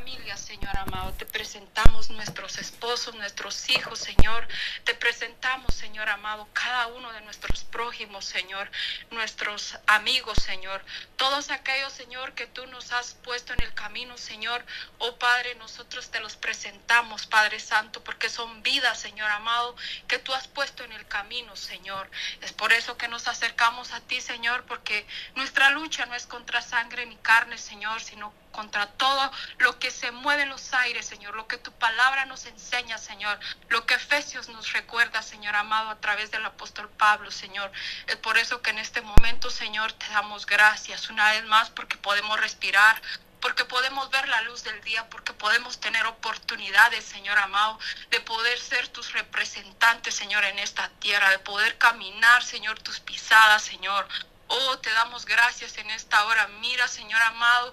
familia, Señor amado. Te presentamos nuestros esposos, nuestros hijos, Señor. Te presentamos, Señor amado, cada uno de nuestros prójimos, Señor, nuestros amigos, Señor. Todos aquellos, Señor, que tú nos has puesto en el camino, Señor. Oh Padre, nosotros te los presentamos, Padre Santo, porque son vidas, Señor amado, que tú has puesto en el camino, Señor. Es por eso que nos acercamos a ti, Señor, porque nuestra lucha no es contra sangre ni carne, Señor, sino contra todo lo que se mueve en los aires, Señor, lo que tu palabra nos enseña, Señor, lo que Efesios nos recuerda, Señor amado, a través del apóstol Pablo, Señor. Es por eso que en este momento, Señor, te damos gracias una vez más porque podemos respirar, porque podemos ver la luz del día, porque podemos tener oportunidades, Señor amado, de poder ser tus representantes, Señor, en esta tierra, de poder caminar, Señor, tus pisadas, Señor. Oh, te damos gracias en esta hora. Mira, Señor amado,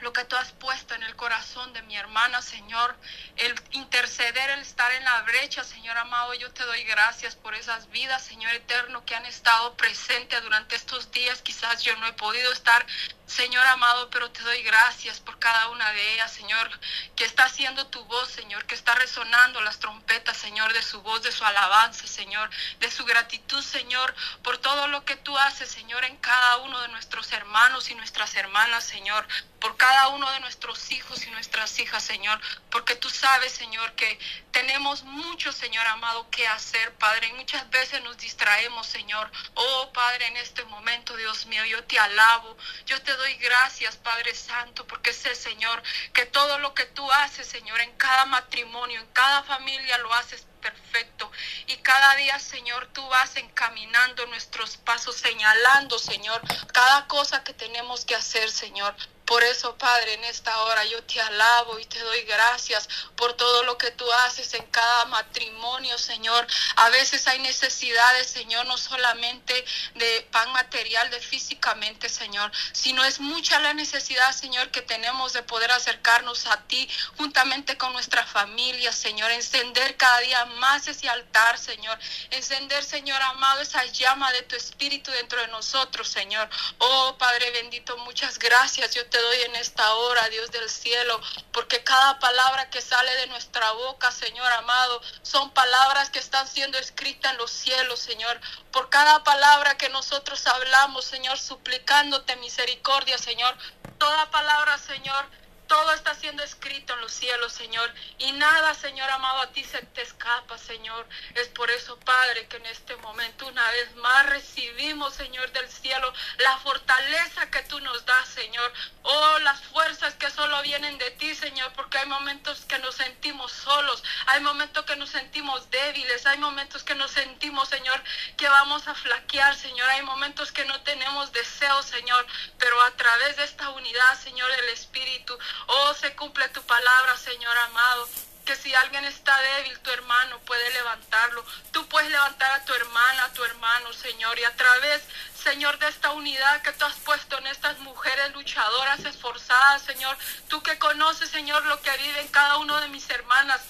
lo que tú has puesto en el corazón de mi hermana, Señor, el interceder, el estar en la brecha, Señor amado, yo te doy gracias por esas vidas, Señor eterno, que han estado presentes durante estos días. Quizás yo no he podido estar Señor amado, pero te doy gracias por cada una de ellas, Señor, que está haciendo tu voz, Señor, que está resonando las trompetas, Señor, de su voz, de su alabanza, Señor, de su gratitud, Señor, por todo lo que tú haces, Señor, en cada uno de nuestros hermanos y nuestras hermanas, Señor, por cada uno de nuestros hijos y nuestras hijas, Señor, porque tú sabes, Señor, que tenemos mucho, Señor amado, que hacer, Padre, y muchas veces nos distraemos, Señor. Oh, Padre, en este momento, Dios mío, yo te alabo, yo te doy gracias, Padre Santo, porque sé, Señor, que todo lo que tú haces, Señor, en cada matrimonio, en cada familia lo haces perfecto. Y cada día, Señor, tú vas encaminando nuestros pasos, señalando, Señor, cada cosa que tenemos que hacer, Señor. Por eso, Padre, en esta hora yo te alabo y te doy gracias por todo lo que tú haces en cada matrimonio, Señor. A veces hay necesidades, Señor, no solamente de pan material, de físicamente, Señor, sino es mucha la necesidad, Señor, que tenemos de poder acercarnos a ti juntamente con nuestra familia, Señor. Encender cada día más ese altar, Señor. Encender, Señor amado, esa llama de tu espíritu dentro de nosotros, Señor. Oh, Padre bendito, muchas gracias. Yo doy en esta hora, Dios del cielo, porque cada palabra que sale de nuestra boca, Señor amado, son palabras que están siendo escritas en los cielos, Señor. Por cada palabra que nosotros hablamos, Señor, suplicándote misericordia, Señor. Toda palabra, Señor, todo está siendo escrito en los cielos, Señor. Y nada, Señor amado, a ti se te escapa, Señor. Es por eso, Padre, que en este momento una vez más recibimos, Señor del cielo, la fortaleza que tú nos das, Señor. Oh, las fuerzas que solo vienen de ti, Señor, porque hay momentos que nos sentimos solos, hay momentos que nos sentimos débiles, hay momentos que nos sentimos, Señor, que vamos a flaquear, Señor. Hay momentos que no tenemos deseo, Señor, pero a través de esta unidad, Señor, del Espíritu, Oh, se cumple tu palabra, Señor amado. Que si alguien está débil, tu hermano puede levantarlo. Tú puedes levantar a tu hermana, a tu hermano, Señor. Y a través, Señor, de esta unidad que tú has puesto en estas mujeres luchadoras, esforzadas, Señor. Tú que conoces, Señor, lo que vive en cada uno de mis hermanas.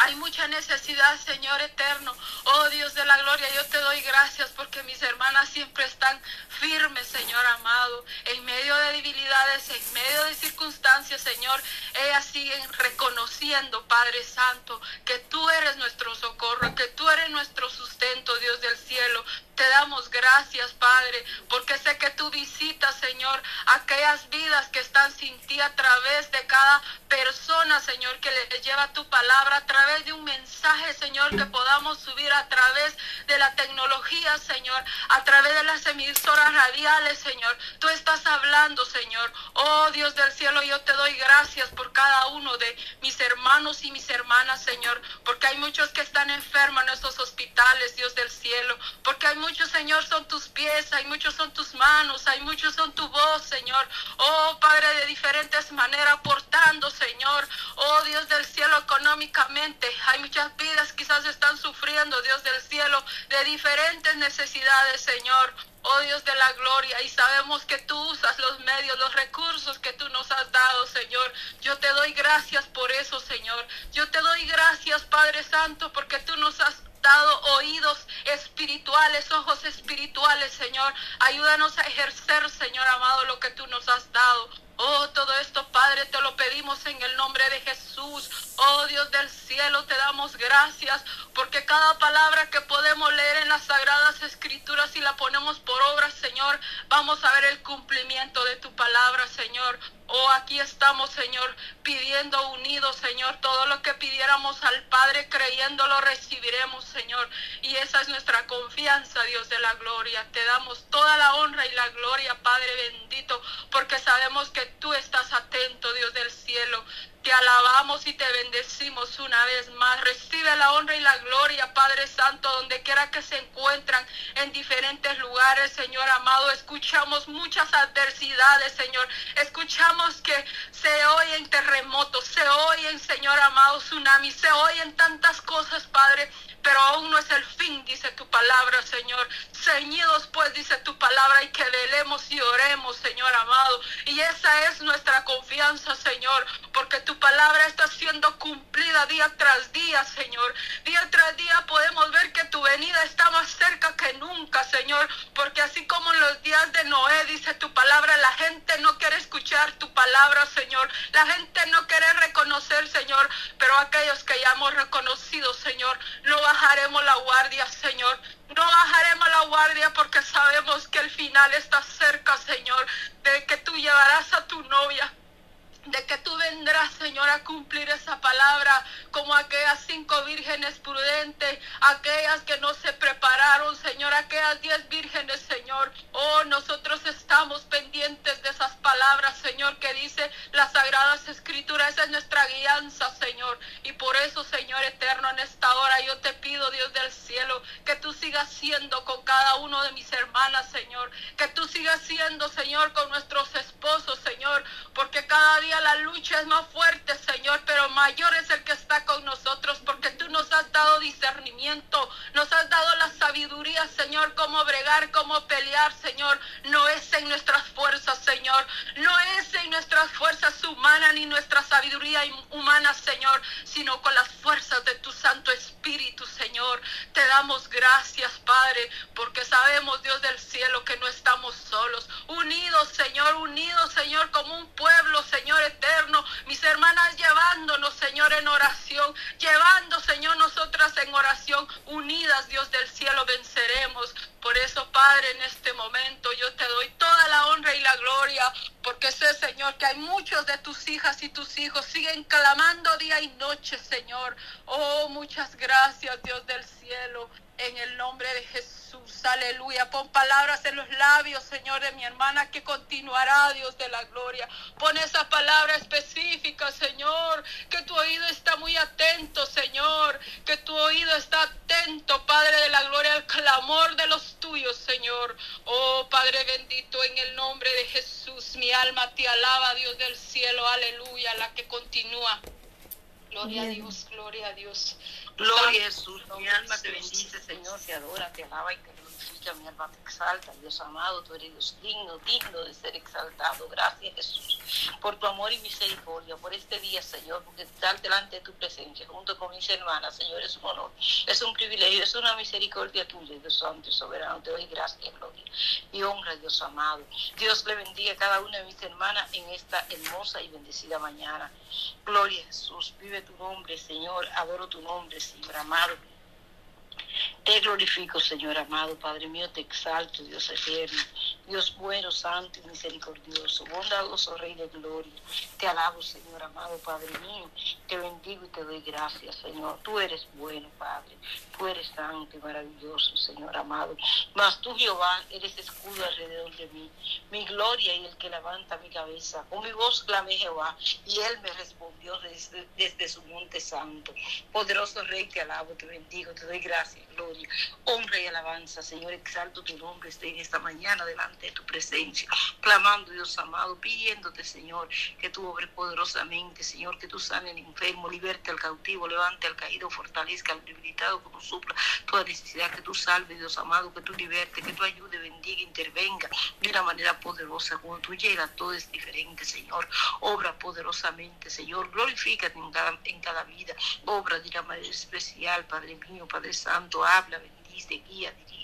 Hay mucha necesidad, Señor eterno. Oh Dios de la gloria, yo te doy gracias porque mis hermanas siempre están firmes, Señor amado. En medio de debilidades, en medio de circunstancias, Señor, ellas siguen reconociendo, Padre Santo, que tú eres nuestro socorro, que tú eres nuestro sustento, Dios del cielo. Te damos gracias, Padre, porque sé que tú visitas, Señor, aquellas vidas que están sin ti a través de cada persona, Señor, que le lleva tu palabra, a través de un mensaje, Señor, que podamos subir a través de la tecnología, Señor, a través de las emisoras radiales, Señor. Tú estás hablando, Señor. Oh Dios del cielo, yo te doy gracias por cada uno de mis hermanos y mis hermanas, Señor, porque hay muchos que están enfermos en estos hospitales, Dios del cielo, porque hay muchos, Señor, son tus pies, hay muchos son tus manos, hay muchos son tu voz, Señor. Oh, Padre, de diferentes maneras, portando, Señor. Oh, Dios del cielo, económicamente. Hay muchas vidas quizás están sufriendo, Dios del cielo, de diferentes necesidades, Señor. Oh Dios de la gloria, y sabemos que tú usas los medios, los recursos que tú nos has dado, Señor. Yo te doy gracias por eso, Señor. Yo te doy gracias, Padre Santo, porque tú nos has dado oídos espirituales, ojos espirituales, Señor. Ayúdanos a ejercer, Señor amado, lo que tú nos has dado. Oh, todo esto, Padre, te lo pedimos en el nombre de Jesús. Oh, Dios del cielo, te damos gracias porque cada palabra que podemos leer en las sagradas escrituras y la ponemos por obra, Señor, vamos a ver el cumplimiento de tu palabra, Señor. Oh, aquí estamos, Señor, pidiendo unidos, Señor, todo lo que pidiéramos al Padre, creyendo lo recibiremos, Señor. Y esa es nuestra confianza, Dios de la gloria. Te damos toda la honra y la gloria, Padre bendito, porque sabemos que tú estás atento, Dios del cielo. Te alabamos y te bendecimos una vez más. Recibe la honra y la gloria, Padre Santo, donde quiera que se encuentran en diferentes lugares, Señor amado. Escuchamos muchas adversidades, Señor. Escuchamos que se oyen terremotos, se oyen, Señor amado, tsunamis, se oyen tantas cosas, Padre pero aún no es el fin, dice tu palabra, Señor. Ceñidos pues, dice tu palabra, y que velemos y oremos, Señor amado. Y esa es nuestra confianza, Señor, porque tu palabra está siendo cumplida día tras día, Señor. Día tras día podemos ver que tu venida está más cerca que nunca, Señor, porque así como en los días de Noé, dice tu palabra, la gente no quiere escuchar tu palabra, Señor. La gente no quiere reconocer, Señor, pero aquellos que ya hemos reconocido, Señor, no bajaremos la guardia, Señor. No bajaremos la guardia porque sabemos que el final está cerca, Señor, de que tú llevarás a tu novia de que tú vendrás, Señor, a cumplir esa palabra, como aquellas cinco vírgenes prudentes, aquellas que no se prepararon, Señor, aquellas diez vírgenes, Señor. Oh, nosotros estamos pendientes de esas Señor, que dice las sagradas escrituras. Esa es nuestra guianza, Señor. Y por eso, Señor eterno, en esta hora yo te pido, Dios del cielo, que tú sigas siendo con cada uno de mis hermanas, Señor. Que tú sigas siendo, Señor, con nuestros esposos, Señor, porque cada día la lucha es más fuerte, Señor, pero mayor es el que está con nosotros, porque tú nos has dado discernimiento, nos has dado la sabiduría, Señor, cómo bregar, cómo pelear, Señor. No es en nuestras fuerzas, Señor, no es en nuestras fuerzas humanas ni nuestra sabiduría humana, Señor, sino con las fuerzas de tu Santo Espíritu, Señor. Te damos gracias, Padre, porque sabemos, Dios del cielo, que no estamos solos, unidos, Señor, unidos, Señor, como un pueblo, Señor eterno. Mis hermanas llevándonos, Señor, en oración, llevando, Señor, nosotras en oración, unidas, Dios del cielo, venceremos. Por eso, Padre, en este momento yo te doy toda la honra y la gloria, porque sé, Señor, que hay muchos de tus hijas y tus hijos siguen clamando día y noche, Señor. Oh, muchas gracias, Dios del cielo, en el nombre de Jesús. Aleluya. Pon palabras en los labios, Señor, de mi hermana que continuará, Dios de la gloria. Pon esa palabra específica, Señor, que tu oído está muy atento, Señor, que tu oído está atento, Padre de la gloria, al clamor de los tuyos, Señor. Oh, Padre bendito, en el nombre de Jesús, mi alma te alaba, Dios del cielo, aleluya, la que continúa. Gloria a Dios, gloria a Dios. Gloria a Jesús, mi alma te bendice, Señor, te adora, te alaba y te mi alma te exalta, Dios amado, tú eres digno, digno de ser exaltado. Gracias, Jesús, por tu amor y misericordia, por este día, Señor, porque estar delante de tu presencia, junto con mis hermanas, Señor, es un honor, es un privilegio, es una misericordia tuya, Dios santo y soberano. Te doy gracias, gloria y honra, Dios amado. Dios le bendiga a cada una de mis hermanas en esta hermosa y bendecida mañana. Gloria a Jesús, vive tu nombre, Señor, adoro tu nombre, Señor amado. Te glorifico, Señor amado, Padre mío, te exalto, Dios eterno, Dios bueno, santo y misericordioso, bondadoso Rey de gloria. Te alabo, Señor amado, Padre mío, te bendigo y te doy gracias, Señor. Tú eres bueno, Padre, tú eres santo y maravilloso, Señor amado. Mas tú, Jehová, eres escudo alrededor de mí, mi gloria y el que levanta mi cabeza. Con mi voz clamé Jehová, y él me respondió desde, desde su monte santo. Poderoso Rey, te alabo, te bendigo, te doy gracias gloria, honra y alabanza. Señor, exalto tu nombre estoy en esta mañana delante de tu presencia, clamando, Dios amado, pidiéndote, Señor, que tú obres poderosamente, Señor, que tú sane al enfermo, liberte al cautivo, levante al caído, fortalezca al debilitado, como supla toda necesidad, que tú salve, Dios amado, que tú liberte, que tú ayude, bendiga, intervenga de una manera poderosa. Cuando tú llegas, todo es diferente, Señor. Obra poderosamente, Señor. Glorifícate en cada, en cada vida. Obra de una manera especial, Padre mío, Padre Santo habla, bendice, guía, dirige.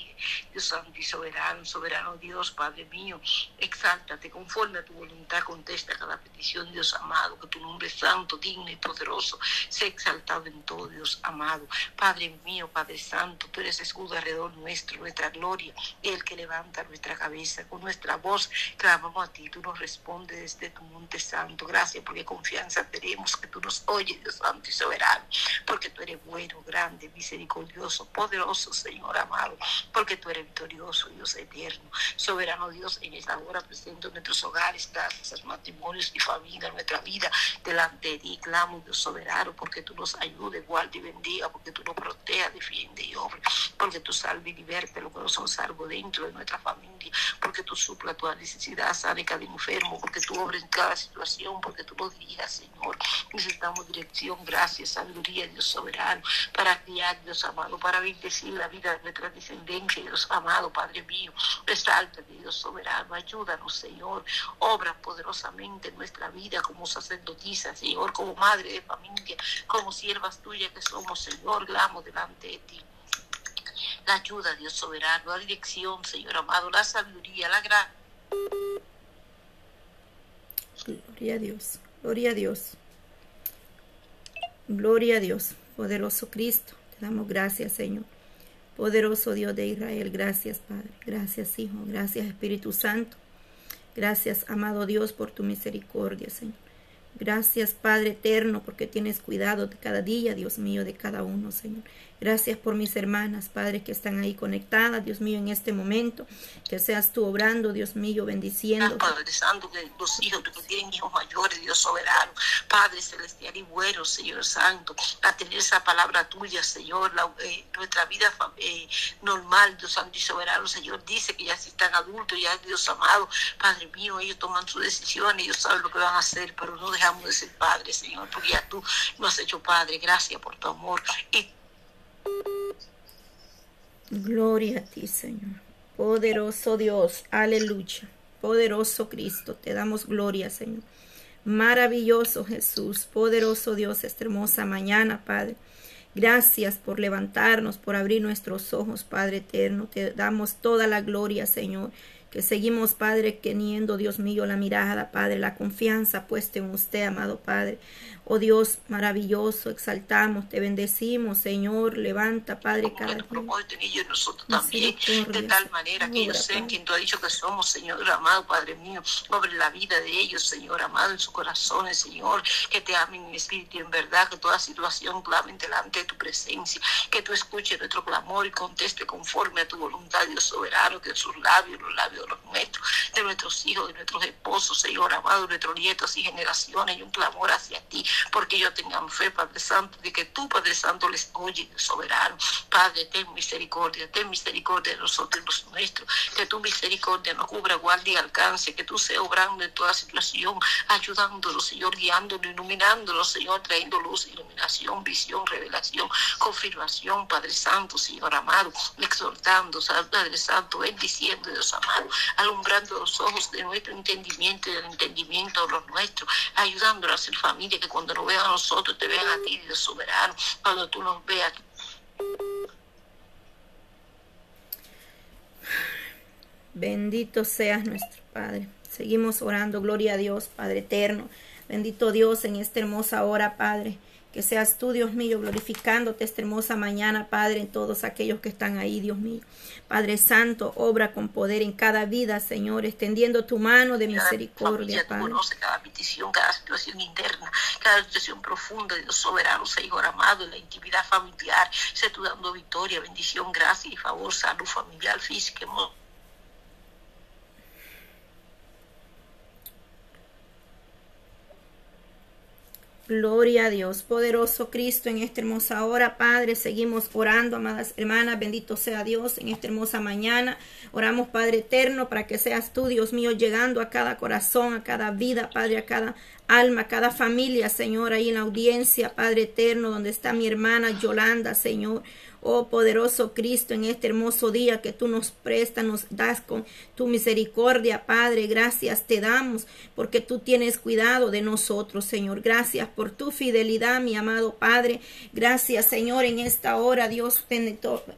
Dios santo y soberano, soberano Dios, Padre mío, exáltate conforme a tu voluntad, contesta cada petición, Dios amado, que tu nombre santo, digno y poderoso sea exaltado en todo, Dios amado. Padre mío, Padre Santo, tú eres escudo alrededor nuestro, nuestra gloria, el que levanta nuestra cabeza. Con nuestra voz clamamos a ti, tú nos respondes desde tu monte santo. Gracias porque confianza tenemos que tú nos oyes, Dios santo y soberano, porque tú eres bueno, grande, misericordioso, poderoso, Señor amado, porque tú eres victorioso, Dios eterno. Soberano Dios, en esta hora presento nuestros hogares, casas, matrimonios y familia, nuestra vida delante de ti. Clamo, Dios soberano, porque tú nos ayudes, guarde y bendiga, porque tú nos proteja, defiende y obra, porque tú salve y liberte lo que nos son salvo dentro de nuestra familia, porque tú supla toda necesidad, sane cada enfermo, porque tú obras en cada situación, porque tú nos dirijas, Señor. Necesitamos dirección, gracias, sabiduría, Dios soberano, para criar, Dios amado, para bendecir la vida de nuestra descendencia, Dios amado, Padre mío. Resalta, Dios soberano, ayúdanos, Señor. Obra poderosamente en nuestra vida como sacerdotisa, Señor, como madre de familia, como siervas tuyas que somos, Señor, glamo delante de ti la ayuda, Dios soberano, la dirección, Señor amado, la sabiduría, la gracia. Gloria a Dios, gloria a Dios. Gloria a Dios, poderoso Cristo. Te damos gracias, Señor. Poderoso Dios de Israel, gracias, Padre. Gracias, Hijo. Gracias, Espíritu Santo. Gracias, amado Dios, por tu misericordia, Señor. Gracias, Padre eterno, porque tienes cuidado de cada día, Dios mío, de cada uno, Señor. Gracias por mis hermanas, Padre, que están ahí conectadas, Dios mío, en este momento. Que seas tú obrando, Dios mío, bendiciendo. Padre Santo, que los hijos que tienen hijos mayores, Dios soberano, Padre celestial y bueno, Señor Santo, a tener esa palabra tuya, Señor, la, eh, nuestra vida eh, normal, Dios Santo y soberano, Señor, dice que ya si están adultos, ya Dios amado, Padre mío, ellos toman sus decisiones, ellos saben lo que van a hacer, pero no dejamos de ser Padre, Señor, porque ya tú nos has hecho Padre, gracias por tu amor. Y Gloria a ti, Señor. Poderoso Dios, aleluya. Poderoso Cristo, te damos gloria, Señor. Maravilloso Jesús, poderoso Dios, esta hermosa mañana, Padre. Gracias por levantarnos, por abrir nuestros ojos, Padre eterno. Te damos toda la gloria, Señor. Que seguimos, Padre, teniendo, Dios mío, la mirada, Padre, la confianza puesta en usted, amado Padre. Oh Dios maravilloso, exaltamos, te bendecimos, Señor. Levanta, Padre, cada día. en ellos nosotros también, de tal manera que ellos sean quien tú has dicho que somos, Señor amado, Padre mío, sobre la vida de ellos, Señor amado, en sus corazones, Señor, que te amen en espíritu y en verdad, que toda situación clamen delante de tu presencia, que tú escuches nuestro clamor y conteste conforme a tu voluntad, Dios soberano, que sus labios, los labios los nuestros, de nuestros hijos, de nuestros esposos, Señor amado, de nuestros nietos y generaciones, y un clamor hacia ti, porque ellos tengan fe, Padre Santo, de que tú, Padre Santo, les oye, soberano. Padre, ten misericordia, ten misericordia de nosotros y los nuestros, que tu misericordia nos cubra, guarde y alcance, que tú seas obrando en toda situación, ayudándonos, Señor, guiándonos, iluminándonos, Señor, trayendo luz, iluminación, visión, revelación, confirmación, Padre Santo, Señor amado, exhortando, Padre Santo, bendiciendo, Dios amado, alumbrando los ojos de nuestro entendimiento y del entendimiento de los nuestros, ayudándonos a ser familia que cuando nos vean a nosotros, te vean a ti, Dios soberano, cuando tú nos veas. Bendito seas nuestro Padre. Seguimos orando, gloria a Dios, Padre eterno. Bendito Dios en esta hermosa hora, Padre. Que seas tú, Dios mío, glorificándote esta hermosa mañana, Padre, en todos aquellos que están ahí, Dios mío. Padre Santo, obra con poder en cada vida, Señor, extendiendo tu mano de misericordia, Padre. cada petición, cada situación interna, cada situación profunda, Dios soberano, Señor amado, en la intimidad familiar. Sé tú dando victoria, bendición, gracia y favor, salud familiar, física, emocional Gloria a Dios, poderoso Cristo, en esta hermosa hora, Padre, seguimos orando, amadas hermanas, bendito sea Dios en esta hermosa mañana. Oramos, Padre eterno, para que seas tú, Dios mío, llegando a cada corazón, a cada vida, Padre, a cada alma, a cada familia, Señor, ahí en la audiencia, Padre eterno, donde está mi hermana Yolanda, Señor. Oh poderoso Cristo, en este hermoso día que tú nos prestas, nos das con tu misericordia, Padre. Gracias te damos porque tú tienes cuidado de nosotros, Señor. Gracias por tu fidelidad, mi amado Padre. Gracias, Señor, en esta hora, Dios,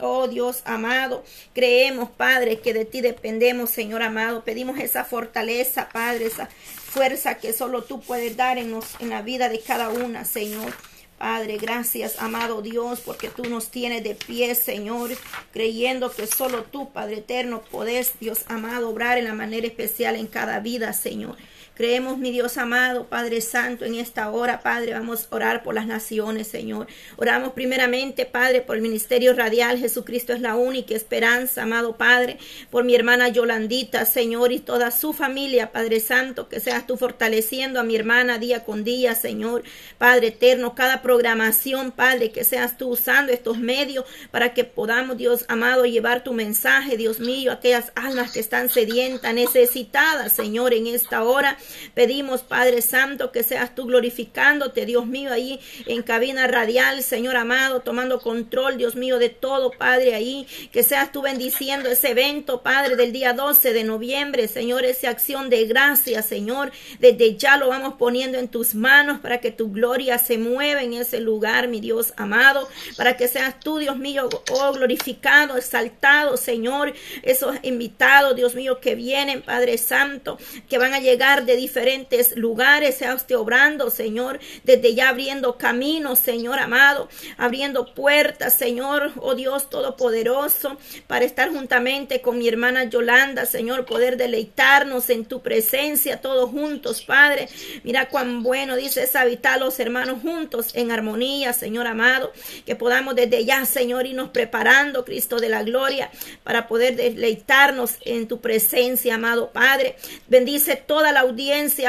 oh Dios amado. Creemos, Padre, que de ti dependemos, Señor amado. Pedimos esa fortaleza, Padre, esa fuerza que solo tú puedes dar en, en la vida de cada una, Señor. Padre, gracias, amado Dios, porque tú nos tienes de pie, Señor, creyendo que solo tú, Padre eterno, podés, Dios amado, obrar en la manera especial en cada vida, Señor. Creemos, mi Dios amado, Padre Santo, en esta hora, Padre, vamos a orar por las naciones, Señor. Oramos primeramente, Padre, por el ministerio radial. Jesucristo es la única esperanza, amado Padre, por mi hermana Yolandita, Señor, y toda su familia, Padre Santo, que seas tú fortaleciendo a mi hermana día con día, Señor. Padre eterno, cada programación, Padre, que seas tú usando estos medios para que podamos, Dios amado, llevar tu mensaje, Dios mío, a aquellas almas que están sedientas, necesitadas, Señor, en esta hora. Pedimos, Padre Santo, que seas tú glorificándote, Dios mío, ahí en cabina radial, Señor amado, tomando control, Dios mío, de todo, Padre, ahí. Que seas tú bendiciendo ese evento, Padre, del día 12 de noviembre, Señor, esa acción de gracia, Señor. Desde ya lo vamos poniendo en tus manos para que tu gloria se mueva en ese lugar, mi Dios amado, para que seas tú, Dios mío, oh, glorificado, exaltado, Señor. Esos invitados, Dios mío, que vienen, Padre Santo, que van a llegar de diferentes lugares, sea usted obrando, Señor, desde ya abriendo caminos, Señor amado, abriendo puertas, Señor, oh Dios Todopoderoso, para estar juntamente con mi hermana Yolanda, Señor, poder deleitarnos en tu presencia, todos juntos, Padre. Mira cuán bueno, dice, habitar los hermanos juntos en armonía, Señor amado, que podamos desde ya, Señor, irnos preparando, Cristo de la gloria, para poder deleitarnos en tu presencia, amado Padre. Bendice toda la audiencia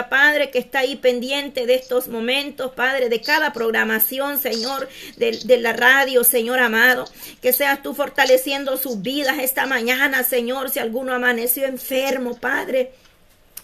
Padre, que está ahí pendiente de estos momentos, Padre, de cada programación, Señor, de, de la radio, Señor amado. Que seas tú fortaleciendo sus vidas esta mañana, Señor, si alguno amaneció enfermo, Padre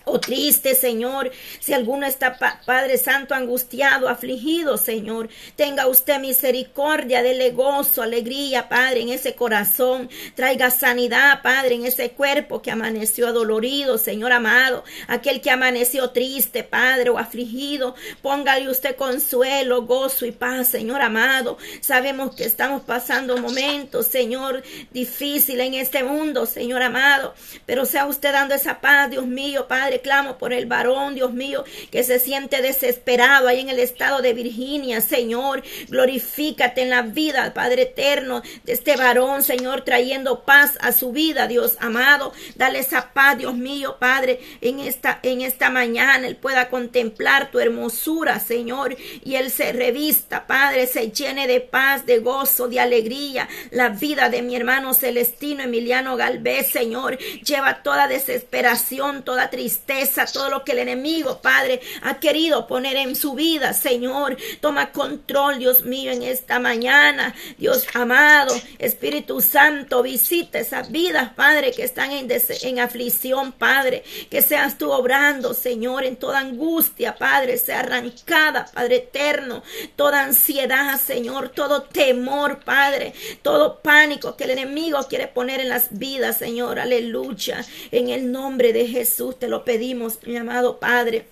o triste, Señor. Si alguno está, Padre Santo, angustiado, afligido, Señor, tenga usted misericordia, dele gozo, alegría, Padre, en ese corazón. Traiga sanidad, Padre, en ese cuerpo que amaneció adolorido, Señor amado. Aquel que amaneció triste, Padre, o afligido, póngale usted consuelo, gozo y paz, Señor amado. Sabemos que estamos pasando momentos, Señor, difíciles en este mundo, Señor amado. Pero sea usted dando esa paz, Dios mío, Padre clamo por el varón, Dios mío, que se siente desesperado ahí en el estado de Virginia. Señor, glorifícate en la vida, Padre eterno, de este varón, Señor, trayendo paz a su vida, Dios amado. Dale esa paz, Dios mío, Padre, en esta, en esta mañana. Él pueda contemplar tu hermosura, Señor, y él se revista, Padre, se llene de paz, de gozo, de alegría. La vida de mi hermano Celestino Emiliano Galvez, Señor, lleva toda desesperación, toda tristeza todo lo que el enemigo, Padre, ha querido poner en su vida, Señor. Toma control, Dios mío, en esta mañana. Dios amado, Espíritu Santo, visita esas vidas, Padre, que están en, en aflicción, Padre. Que seas tú obrando, Señor, en toda angustia, Padre, sea arrancada, Padre eterno. Toda ansiedad, Señor, todo temor, Padre, todo pánico que el enemigo quiere poner en las vidas, Señor. Aleluya. En el nombre de Jesús te lo pedimos pedimos, mi amado Padre.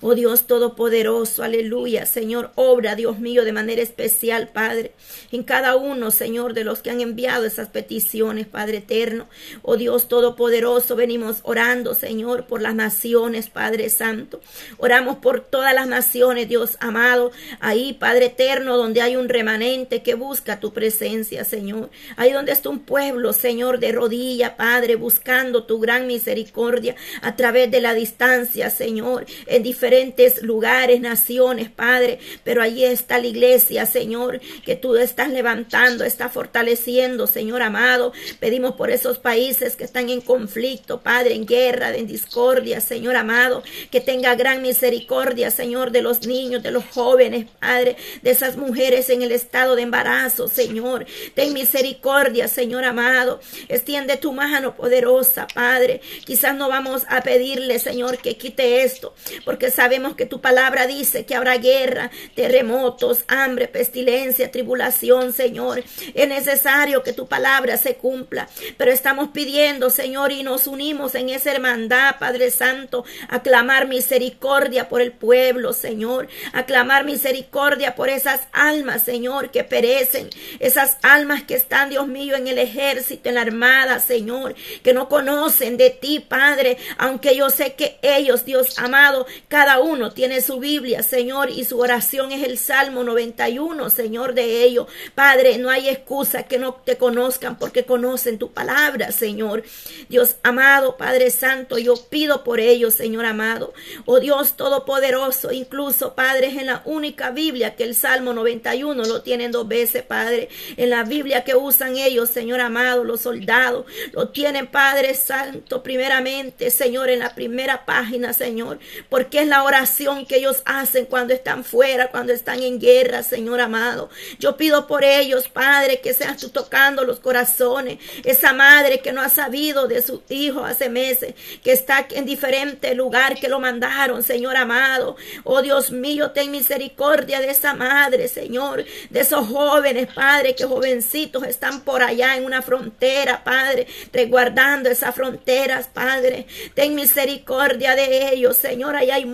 Oh Dios Todopoderoso, aleluya. Señor, obra, Dios mío, de manera especial, Padre, en cada uno, Señor, de los que han enviado esas peticiones, Padre eterno. Oh Dios Todopoderoso, venimos orando, Señor, por las naciones, Padre Santo. Oramos por todas las naciones, Dios amado. Ahí, Padre eterno, donde hay un remanente que busca tu presencia, Señor. Ahí donde está un pueblo, Señor, de rodilla, Padre, buscando tu gran misericordia a través de la distancia, Señor, en diferentes diferentes lugares, naciones, Padre, pero allí está la iglesia, Señor, que tú estás levantando, está fortaleciendo, Señor amado. Pedimos por esos países que están en conflicto, Padre, en guerra, en discordia, Señor amado, que tenga gran misericordia, Señor, de los niños, de los jóvenes, Padre, de esas mujeres en el estado de embarazo, Señor. Ten misericordia, Señor amado. Extiende tu mano poderosa, Padre. Quizás no vamos a pedirle, Señor, que quite esto, porque sabemos que tu palabra dice que habrá guerra, terremotos, hambre, pestilencia, tribulación, Señor. Es necesario que tu palabra se cumpla, pero estamos pidiendo, Señor, y nos unimos en esa hermandad, Padre Santo, a clamar misericordia por el pueblo, Señor, a clamar misericordia por esas almas, Señor, que perecen, esas almas que están, Dios mío, en el ejército, en la armada, Señor, que no conocen de ti, Padre, aunque yo sé que ellos, Dios amado, cada uno tiene su Biblia, Señor, y su oración es el Salmo 91, Señor, de ellos. Padre, no hay excusa que no te conozcan porque conocen tu palabra, Señor. Dios amado, Padre Santo, yo pido por ellos, Señor amado. Oh Dios Todopoderoso, incluso, Padre, es en la única Biblia que el Salmo 91 lo tienen dos veces, Padre. En la Biblia que usan ellos, Señor amado, los soldados, lo tienen, Padre Santo, primeramente, Señor, en la primera página, Señor, porque es la oración que ellos hacen cuando están fuera, cuando están en guerra, Señor amado. Yo pido por ellos, Padre, que seas tú tocando los corazones. Esa madre que no ha sabido de su hijo hace meses, que está en diferente lugar que lo mandaron, Señor amado. Oh Dios mío, ten misericordia de esa madre, Señor, de esos jóvenes, Padre, que jovencitos están por allá en una frontera, Padre, resguardando esas fronteras, Padre. Ten misericordia de ellos, Señor. Allá hay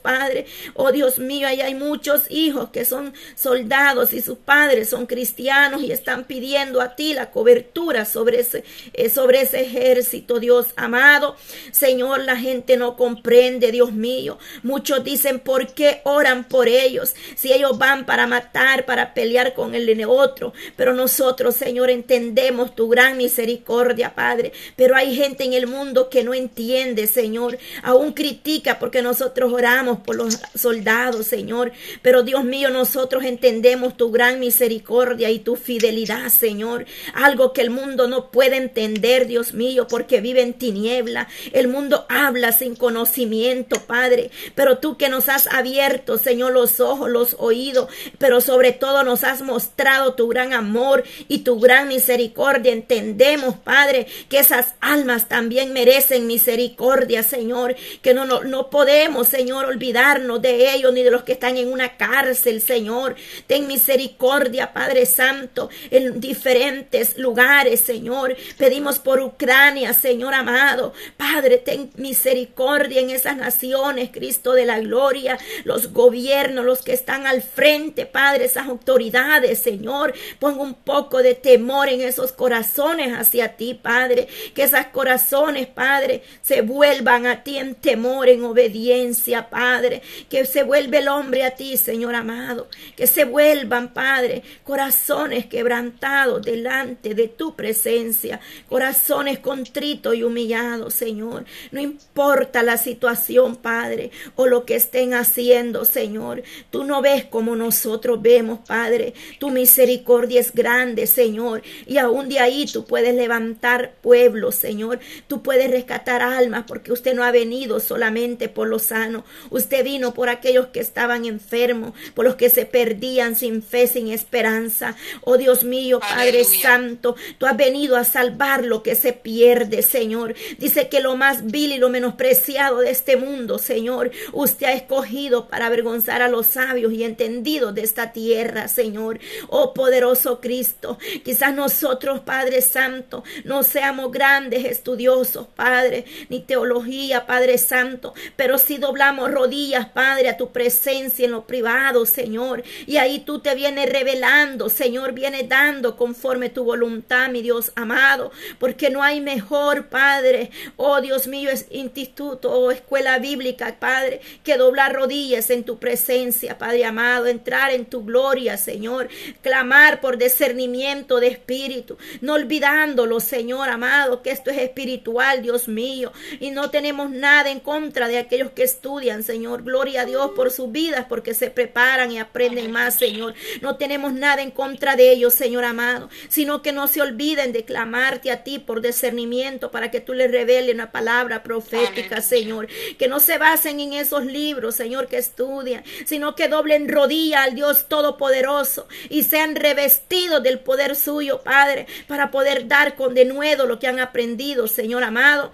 Padre. Oh Dios mío, allá hay muchos hijos que son soldados y sus padres son cristianos y están pidiendo a ti la cobertura sobre ese, eh, sobre ese ejército, Dios amado. Señor, la gente no comprende, Dios mío. Muchos dicen, ¿por qué oran por ellos? Si ellos van para matar, para pelear con el otro. Pero nosotros, Señor, entendemos tu gran misericordia, Padre. Pero hay gente en el mundo que no entiende, Señor. Aún critica porque nosotros oramos por los soldados, Señor. Pero Dios mío, nosotros entendemos tu gran misericordia y tu fidelidad, Señor. Algo que el mundo no puede entender, Dios mío, porque vive en tiniebla. El mundo habla sin conocimiento, Padre. Pero tú que nos has abierto, Señor, los ojos, los oídos, pero sobre todo nos has mostrado tu gran amor y tu gran misericordia. Entendemos, Padre, que esas almas también merecen misericordia, Señor, que no, no, no podemos, Señor, olvidarnos de ellos ni de los que están en una cárcel, Señor. Ten misericordia, Padre Santo, en diferentes lugares, Señor. Pedimos por Ucrania, Señor amado. Padre, ten misericordia en esas naciones, Cristo de la gloria, los gobiernos, los que están al frente, Padre, esas autoridades, Señor. Pon un poco de temor en esos corazones hacia ti, Padre. Que esos corazones, Padre, se vuelvan a ti en temor, en obediencia, Padre. Que se vuelva el hombre a ti, Señor amado. Que se vuelvan, Padre, corazones quebrantados delante de tu presencia. Corazones contritos y humillados, Señor. No importa la situación, Padre, o lo que estén haciendo, Señor. Tú no ves como nosotros vemos, Padre. Tu misericordia es grande, Señor. Y aún de ahí tú puedes levantar pueblos, Señor. Tú puedes rescatar almas porque usted no ha venido solamente por los sanos. Usted vino por aquellos que estaban enfermos, por los que se perdían sin fe, sin esperanza. Oh Dios mío, Padre Santo, tú has venido a salvar lo que se pierde, Señor. Dice que lo más vil y lo menospreciado de este mundo, Señor, usted ha escogido para avergonzar a los sabios y entendidos de esta tierra, Señor. Oh poderoso Cristo, quizás nosotros, Padre Santo, no seamos grandes estudiosos, Padre, ni teología, Padre Santo, pero si doblamos rodillas, Padre, a tu presencia en lo privado, Señor, y ahí tú te vienes revelando, Señor, viene dando conforme tu voluntad, mi Dios amado, porque no hay mejor, Padre, oh Dios mío, es instituto o escuela bíblica, Padre, que doblar rodillas en tu presencia, Padre amado, entrar en tu gloria, Señor, clamar por discernimiento de espíritu, no olvidándolo, Señor amado, que esto es espiritual, Dios mío, y no tenemos nada en contra de aquellos que estudian, Señor, gloria a Dios por sus vidas, porque se preparan y aprenden más, Señor, no tenemos nada en contra de ellos, Señor amado, sino que no se olviden de clamarte a ti por discernimiento para que tú les reveles una palabra profética, Señor, que no se basen en esos libros, Señor, que estudian, sino que doblen rodilla al Dios Todopoderoso y sean revestidos del poder suyo, Padre, para poder dar con denuedo lo que han aprendido, Señor amado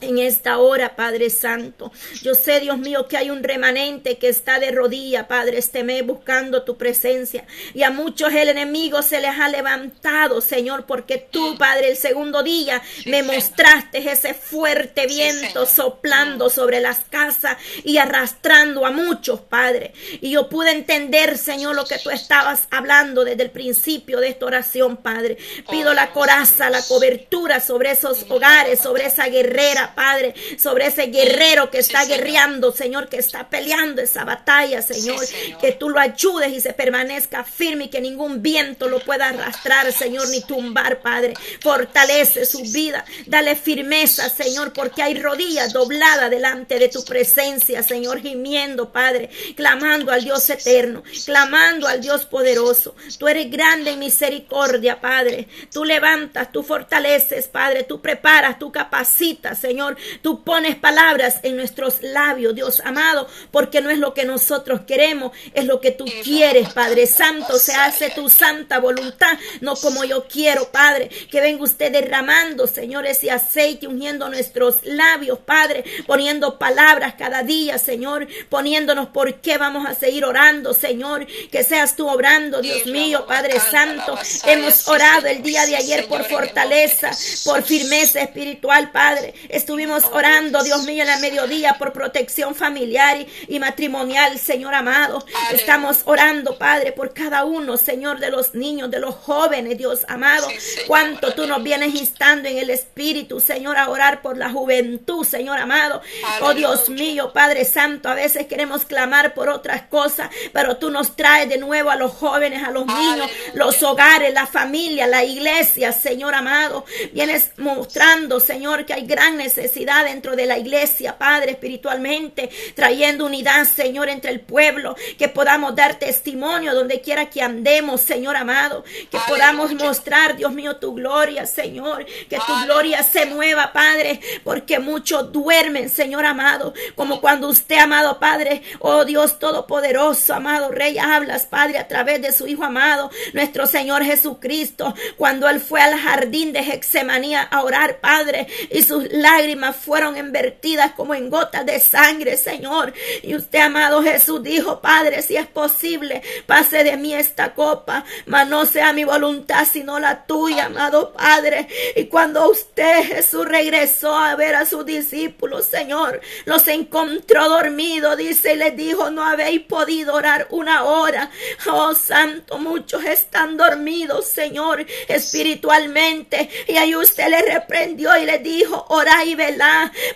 en esta hora, Padre Santo. Yo sé, Dios mío, que hay un remanente que está de rodilla, Padre, este mes buscando tu presencia. Y a muchos el enemigo se les ha levantado, Señor, porque tú, Padre, el segundo día me mostraste ese fuerte viento soplando mm. sobre las casas y arrastrando a muchos, Padre. Y yo pude entender, Señor, lo que tú estabas hablando desde el principio de esta oración, Padre. Pido la oh, coraza, la cobertura sobre esos hogares, sobre esa guerrera, Padre, sobre ese guerrero que está guerreando, Señor, que está peleando esa batalla, Señor. Que tú lo ayudes y se permanezca firme y que ningún viento lo pueda arrastrar, Señor, ni tumbar, Padre. Fortalece su vida, dale firmeza, Señor, porque hay rodillas dobladas delante de tu presencia, Señor, gimiendo, Padre, clamando al Dios eterno, clamando al Dios poderoso. Tú eres grande en misericordia, Padre. Tú levantas, tú fortaleces, Padre, tú preparas, tú capacitas, Señor Señor, tú pones palabras en nuestros labios, Dios amado, porque no es lo que nosotros queremos, es lo que tú quieres, Padre Santo. Se hace tu santa voluntad, no como yo quiero, Padre. Que venga usted derramando, Señor, ese aceite, ungiendo nuestros labios, Padre, poniendo palabras cada día, Señor, poniéndonos por qué vamos a seguir orando, Señor. Que seas tú obrando, Dios mío, Padre Santo. Hemos orado el día de ayer por fortaleza, por firmeza espiritual, Padre. Estuvimos orando, Dios mío, en la mediodía por protección familiar y, matrimonial, Señor amado. Estamos orando, Padre, por cada uno, Señor, de los niños, de los jóvenes, Dios amado. Cuánto tú nos vienes instando en el Espíritu, Señor, a orar por la juventud, Señor amado. Oh Dios mío, Padre Santo, a veces queremos clamar por otras cosas, pero tú nos traes de nuevo a los jóvenes, a los niños, los hogares, la familia, la iglesia, Señor amado. Vienes mostrando, Señor, que hay gran necesidad necesidad dentro de la iglesia, Padre, espiritualmente, trayendo unidad, Señor, entre el pueblo, que podamos dar testimonio donde quiera que andemos, Señor amado, que podamos mostrar, Dios mío, tu gloria, Señor, que tu gloria se mueva, Padre, porque muchos duermen, Señor amado, como cuando usted, amado Padre, oh Dios Todopoderoso, amado Rey, hablas, Padre, a través de su Hijo amado, nuestro Señor Jesucristo, cuando Él fue al jardín de Hexemanía a orar, Padre, y sus lágrimas fueron invertidas como en gotas de sangre, Señor. Y usted, amado Jesús, dijo, Padre, si es posible, pase de mí esta copa, mas no sea mi voluntad, sino la tuya, amado Padre. Y cuando usted, Jesús, regresó a ver a sus discípulos, Señor, los encontró dormidos, dice, y les dijo, no habéis podido orar una hora. Oh, Santo, muchos están dormidos, Señor, espiritualmente. Y ahí usted le reprendió y le dijo, oráis y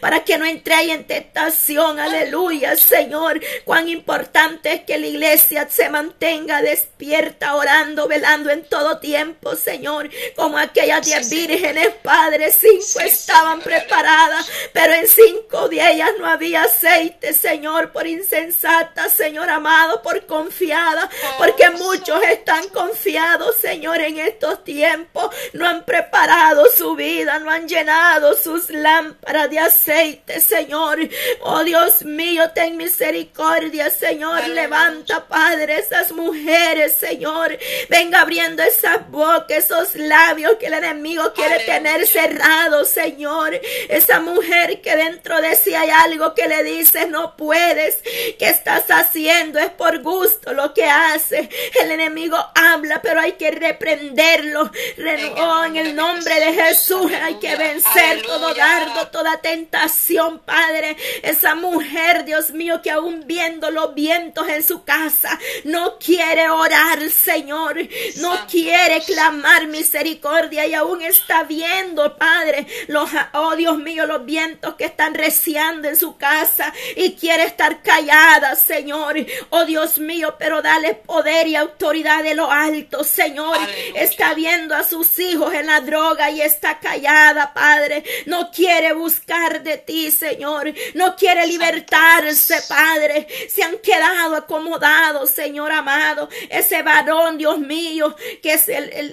para que no entréis en tentación. Aleluya, Señor. Cuán importante es que la iglesia se mantenga despierta, orando, velando en todo tiempo, Señor. Como aquellas diez vírgenes, Padre, cinco estaban preparadas, pero en cinco de ellas no había aceite, Señor, por insensata, Señor amado, por confiada, porque muchos están confiados, Señor, en estos tiempos. No han preparado su vida, no han llenado sus lámparas para de aceite, Señor. Oh Dios mío, ten misericordia, Señor. Levanta, Padre, esas mujeres, Señor. Venga abriendo esas bocas, esos labios que el enemigo quiere tener cerrados, Señor. Esa mujer que dentro de sí hay algo que le dice, no puedes. ¿Qué estás haciendo? Es por gusto lo que hace. El enemigo habla, pero hay que reprenderlo. Oh, en el nombre de Jesús hay que vencer todo dardo toda tentación, Padre. Esa mujer, Dios mío, que aún viendo los vientos en su casa, no quiere orar, Señor. No quiere clamar misericordia y aún está viendo, Padre, los, oh Dios mío, los vientos que están reciando en su casa y quiere estar callada, Señor. Oh Dios mío, pero dale poder y autoridad de lo alto, Señor. Está viendo a sus hijos en la droga y está callada, Padre. No quiere buscar de ti, Señor. No quiere libertarse, Padre. Se han quedado acomodados, Señor amado. Ese varón, Dios mío, que es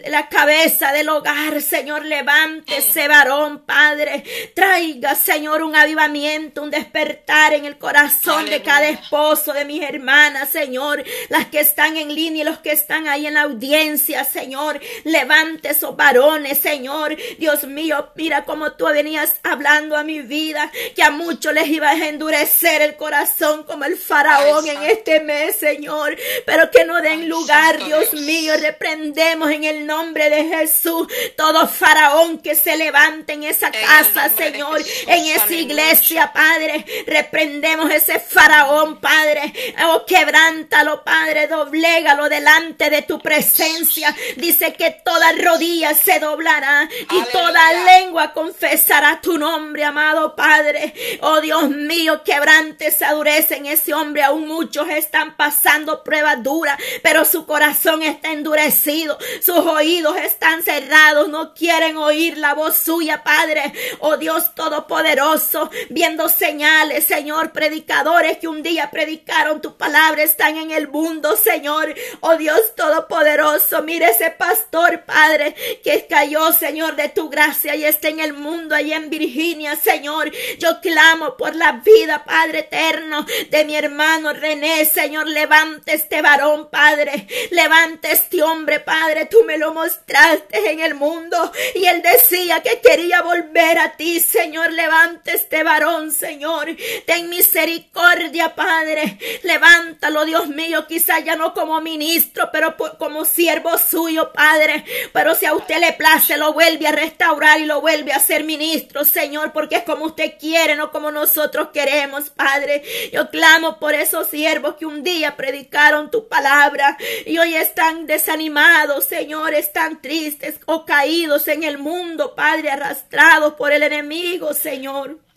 la cabeza del hogar, Señor, levante ese varón, Padre. Traiga, Señor, un avivamiento, un despertar en el corazón de cada esposo, de mis hermanas, Señor. Las que están en línea y los que están ahí en la audiencia, Señor. Levante esos varones, Señor. Dios mío, mira cómo tú venías a hablando a mi vida, que a muchos les iba a endurecer el corazón como el faraón en este mes, Señor, pero que no den lugar, Dios mío, reprendemos en el nombre de Jesús todo faraón que se levante en esa casa, Señor, en esa iglesia, Padre, reprendemos ese faraón, Padre, oh, quebrántalo, Padre, doblégalo delante de tu presencia, dice que toda rodilla se doblará y toda lengua confesará tu nombre, amado Padre. Oh Dios mío, quebrante se en ese hombre. Aún muchos están pasando pruebas duras, pero su corazón está endurecido. Sus oídos están cerrados. No quieren oír la voz suya, Padre. Oh Dios Todopoderoso, viendo señales, Señor, predicadores que un día predicaron tu palabra están en el mundo, Señor. Oh Dios Todopoderoso, mire ese pastor, Padre, que cayó, Señor, de tu gracia y está en el mundo, ahí en Virginia, Señor. Yo clamo por la vida, Padre eterno, de mi hermano René, Señor. Levante este varón, Padre. Levante este hombre, Padre. Tú me lo mostraste en el mundo y él decía que quería volver a ti, Señor. Levante este varón, Señor. Ten misericordia, Padre. Levántalo, Dios mío, quizá ya no como ministro, pero como siervo suyo, Padre. Pero si a usted le place, lo vuelve a restaurar y lo vuelve a ser ministro, Señor, porque es como usted quiere, no como nosotros queremos, Padre. Yo clamo por esos siervos que un día predicaron tu palabra y hoy están desanimados, Señor, están tristes o caídos en el mundo, Padre, arrastrados por el enemigo, Señor.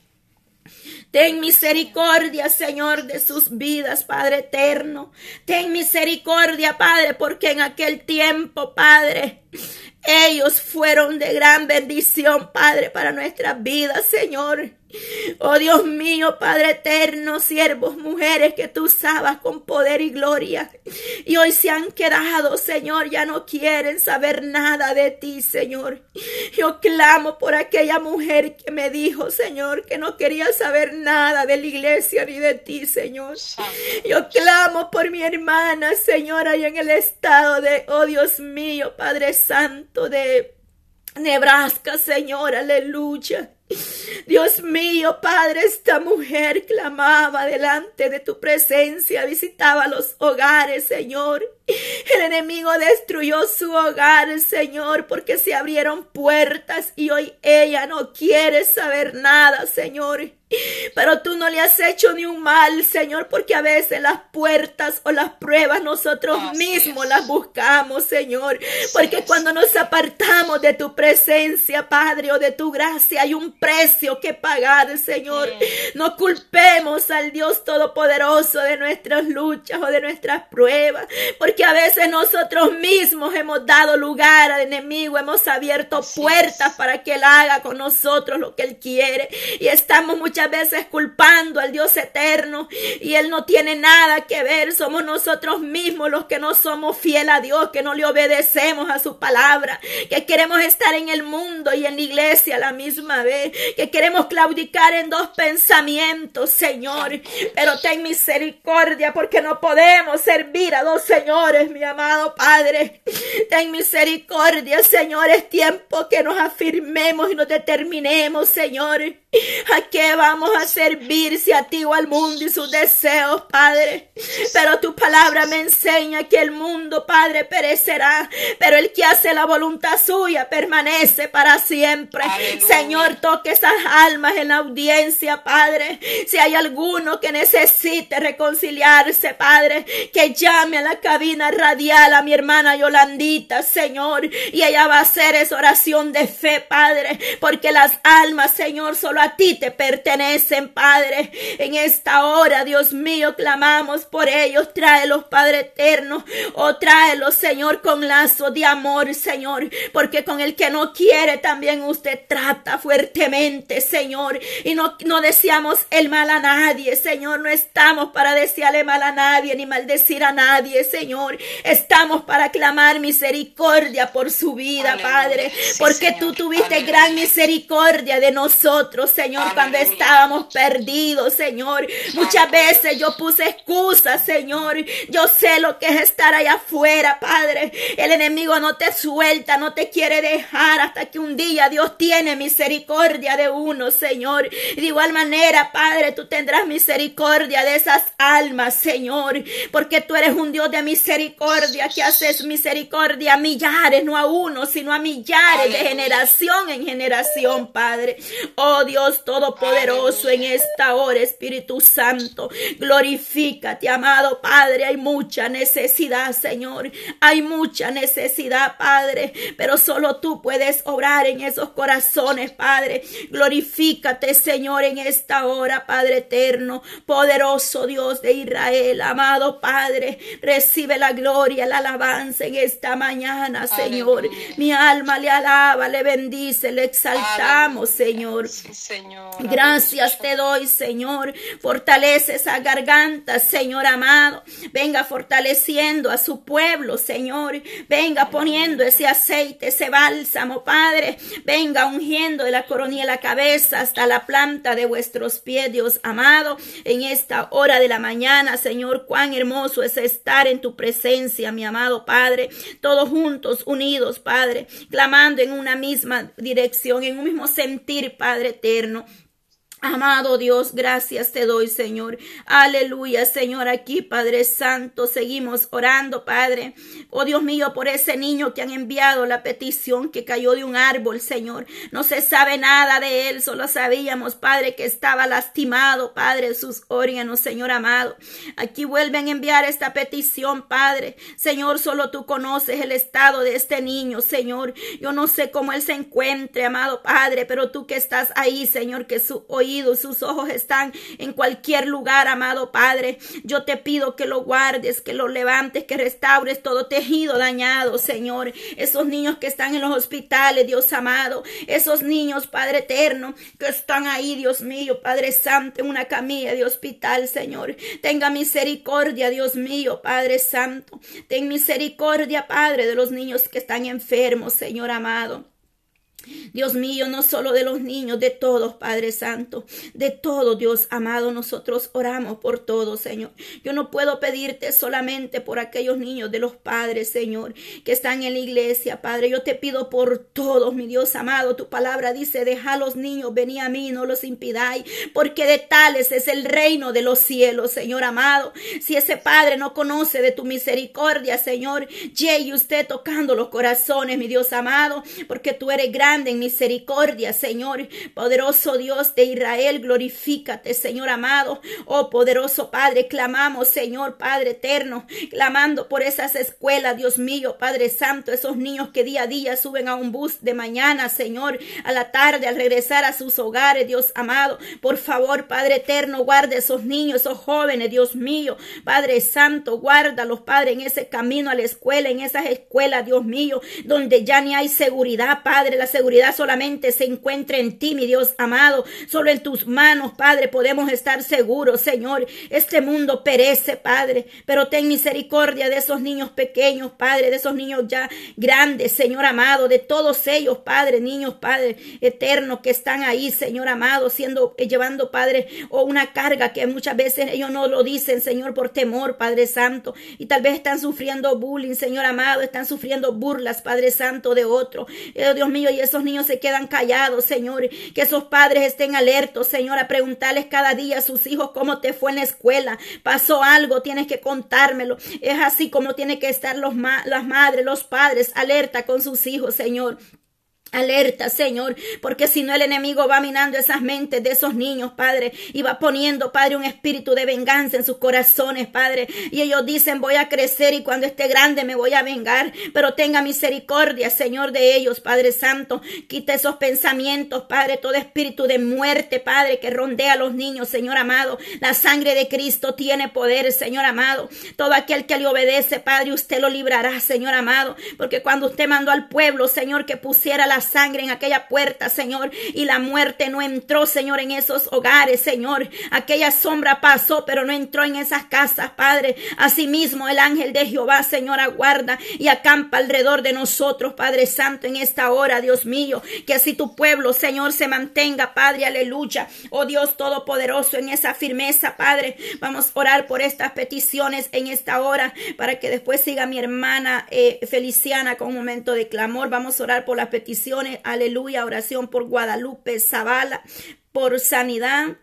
Ten misericordia, Señor, de sus vidas, Padre eterno. Ten misericordia, Padre, porque en aquel tiempo, Padre, ellos fueron de gran bendición, Padre, para nuestras vidas, Señor. Oh Dios mío, Padre eterno, siervos, mujeres que tú usabas con poder y gloria. Y hoy se han quedado, Señor, ya no quieren saber nada de ti, Señor. Yo clamo por aquella mujer que me dijo, Señor, que no quería saber nada de la iglesia ni de ti, Señor. Yo clamo por mi hermana, Señor, ahí en el estado de, oh Dios mío, Padre Santo, de Nebraska, Señor, aleluya. Dios mío, Padre, esta mujer clamaba delante de tu presencia, visitaba los hogares, Señor. El enemigo destruyó su hogar, Señor, porque se abrieron puertas y hoy ella no quiere saber nada, Señor. Pero tú no le has hecho ni un mal, Señor, porque a veces las puertas o las pruebas nosotros mismos las buscamos, Señor. Porque cuando nos apartamos de tu presencia, Padre, o de tu gracia, hay un precio que pagar, Señor. No culpemos al Dios Todopoderoso de nuestras luchas o de nuestras pruebas, porque a veces nosotros mismos hemos dado lugar al enemigo, hemos abierto puertas para que Él haga con nosotros lo que Él quiere. Y estamos muchas veces culpando al Dios eterno y Él no tiene nada que ver. Somos nosotros mismos los que no somos fiel a Dios, que no le obedecemos a su palabra, que queremos estar en el mundo y en la iglesia a la misma vez, que queremos claudicar en dos pensamientos, Señor. Pero ten misericordia porque no podemos servir a dos señores, mi amado Padre. Ten misericordia, Señor. Es tiempo que nos afirmemos y nos determinemos, Señor. ¿A qué vamos a servirse a ti o al mundo y sus deseos, Padre? Pero tu palabra me enseña que el mundo, Padre, perecerá, pero el que hace la voluntad suya permanece para siempre. Señor, toque esas almas en la audiencia, Padre. Si hay alguno que necesite reconciliarse, Padre, que llame a la cabina radial a mi hermana Yolandita, Señor, y ella va a hacer esa oración de fe, Padre, porque las almas, Señor, solo a ti te pertenecen, Padre. En esta hora, Dios mío, clamamos por ellos. Tráelos, Padre eterno. O oh, tráelos, Señor, con lazo de amor, Señor. Porque con el que no quiere también usted trata fuertemente, Señor. Y no, no deseamos el mal a nadie, Señor. No estamos para desearle mal a nadie ni maldecir a nadie, Señor. Estamos para clamar misericordia por su vida, Padre. porque tú tuviste gran misericordia de nosotros, Señor, cuando estábamos perdidos, Señor. Muchas veces yo puse excusas, Señor. Yo sé lo que es estar allá afuera, Padre. El enemigo no te suelta, no te quiere dejar hasta que un día Dios tiene misericordia de uno, Señor. de igual manera, Padre, tú tendrás misericordia de esas almas, Señor. Porque tú eres un Dios de misericordia que haces misericordia a millares, no a uno, sino a millares de generación en generación, Padre. Oh Dios Todopoderoso, en esta hora, Espíritu Santo, glorifícate, amado Padre. Hay mucha necesidad, Señor. Hay mucha necesidad, Padre. Pero solo tú puedes obrar en esos corazones, Padre. Glorifícate, Señor, en esta hora, Padre eterno, poderoso Dios de Israel, amado Padre. Recibe la gloria, la alabanza en esta mañana, Señor. Mi alma le alaba, le bendice, le exaltamos, Señor. Gracias te doy, Señor. Fortalece esa garganta, Señor amado. Venga fortaleciendo a su pueblo, Señor. Venga poniendo ese aceite, ese bálsamo, Padre. Venga ungiendo de la coronilla la cabeza hasta la planta de vuestros pies, Dios amado. En esta hora de la mañana, Señor, cuán hermoso es estar en tu presencia, mi amado Padre. Todos juntos, unidos, Padre, clamando en una misma dirección, en un mismo sentir, Padre eterno. Amado Dios, gracias te doy, Señor. Aleluya, Señor, aquí, Padre Santo, seguimos orando, Padre. Oh Dios mío, por ese niño que han enviado la petición que cayó de un árbol, Señor. No se sabe nada de él, solo sabíamos, Padre, que estaba lastimado, Padre, sus órganos, Señor amado. Aquí vuelven a enviar esta petición, Padre. Señor, solo tú conoces el estado de este niño, Señor. Yo no sé cómo él se encuentre, amado Padre, pero tú que estás ahí, Señor, que su oído sus ojos están en cualquier lugar, amado Padre. Yo te pido que lo guardes, que lo levantes, que restaures todo tejido dañado, Señor. Esos niños que están en los hospitales, Dios amado. Esos niños, Padre eterno, que están ahí, Dios mío, Padre Santo, en una camilla de hospital, Señor. Tenga misericordia, Dios mío, Padre Santo. Ten misericordia, Padre, de los niños que están enfermos, Señor amado. Dios mío, no solo de los niños, de todos, Padre Santo, de todo, Dios amado, nosotros oramos por todos, Señor. Yo no puedo pedirte solamente por aquellos niños de los padres, Señor, que están en la iglesia, Padre. Yo te pido por todos, mi Dios amado. Tu palabra dice, deja a los niños, vení a mí, no los impidáis, porque de tales es el reino de los cielos, Señor amado. Si ese Padre no conoce de tu misericordia, Señor, llegue usted tocando los corazones, mi Dios amado, porque tú eres grande en misericordia, Señor. Poderoso Dios de Israel, glorifícate, Señor amado. Oh poderoso Padre, clamamos, Señor Padre eterno, clamando por esas escuelas, Dios mío, Padre Santo, esos niños que día a día suben a un bus de mañana, Señor, a la tarde al regresar a sus hogares, Dios amado. Por favor, Padre eterno, guarde esos niños, esos jóvenes, Dios mío, Padre Santo, guárdalos, Padre, en ese camino a la escuela, en esas escuelas, Dios mío, donde ya ni hay seguridad, Padre, la seguridad seguridad solamente se encuentra en ti, mi Dios amado. Solo en tus manos, Padre, podemos estar seguros, Señor. Este mundo perece, Padre, pero ten misericordia de esos niños pequeños, Padre, de esos niños ya grandes, Señor amado, de todos ellos, Padre, niños, Padre eterno, que están ahí, Señor amado, siendo, eh, llevando, Padre, o una carga que muchas veces ellos no lo dicen, Señor, por temor, Padre Santo, y tal vez están sufriendo bullying, Señor amado, están sufriendo burlas, Padre Santo, de otro. Eh, Dios mío, y es esos niños se quedan callados, Señor. Que esos padres estén alertos, Señor, a preguntarles cada día a sus hijos cómo te fue en la escuela. Pasó algo, tienes que contármelo. Es así como tienen que estar los las madres, los padres, alerta con sus hijos, Señor. Alerta, Señor, porque si no el enemigo va minando esas mentes de esos niños, Padre, y va poniendo, Padre, un espíritu de venganza en sus corazones, Padre. Y ellos dicen, voy a crecer y cuando esté grande me voy a vengar, pero tenga misericordia, Señor, de ellos, Padre Santo. Quita esos pensamientos, Padre, todo espíritu de muerte, Padre, que rondea a los niños, Señor amado. La sangre de Cristo tiene poder, Señor amado. Todo aquel que le obedece, Padre, usted lo librará, Señor amado, porque cuando usted mandó al pueblo, Señor, que pusiera la sangre en aquella puerta, Señor, y la muerte no entró, Señor, en esos hogares, Señor. Aquella sombra pasó, pero no entró en esas casas, Padre. Asimismo, el ángel de Jehová, Señor, aguarda y acampa alrededor de nosotros, Padre Santo, en esta hora, Dios mío. Que así tu pueblo, Señor, se mantenga, Padre, aleluya. Oh Dios Todopoderoso, en esa firmeza, Padre. Vamos a orar por estas peticiones en esta hora para que después siga mi hermana eh, Feliciana con un momento de clamor. Vamos a orar por las peticiones. Aleluya. Oración por Guadalupe Zavala, por sanidad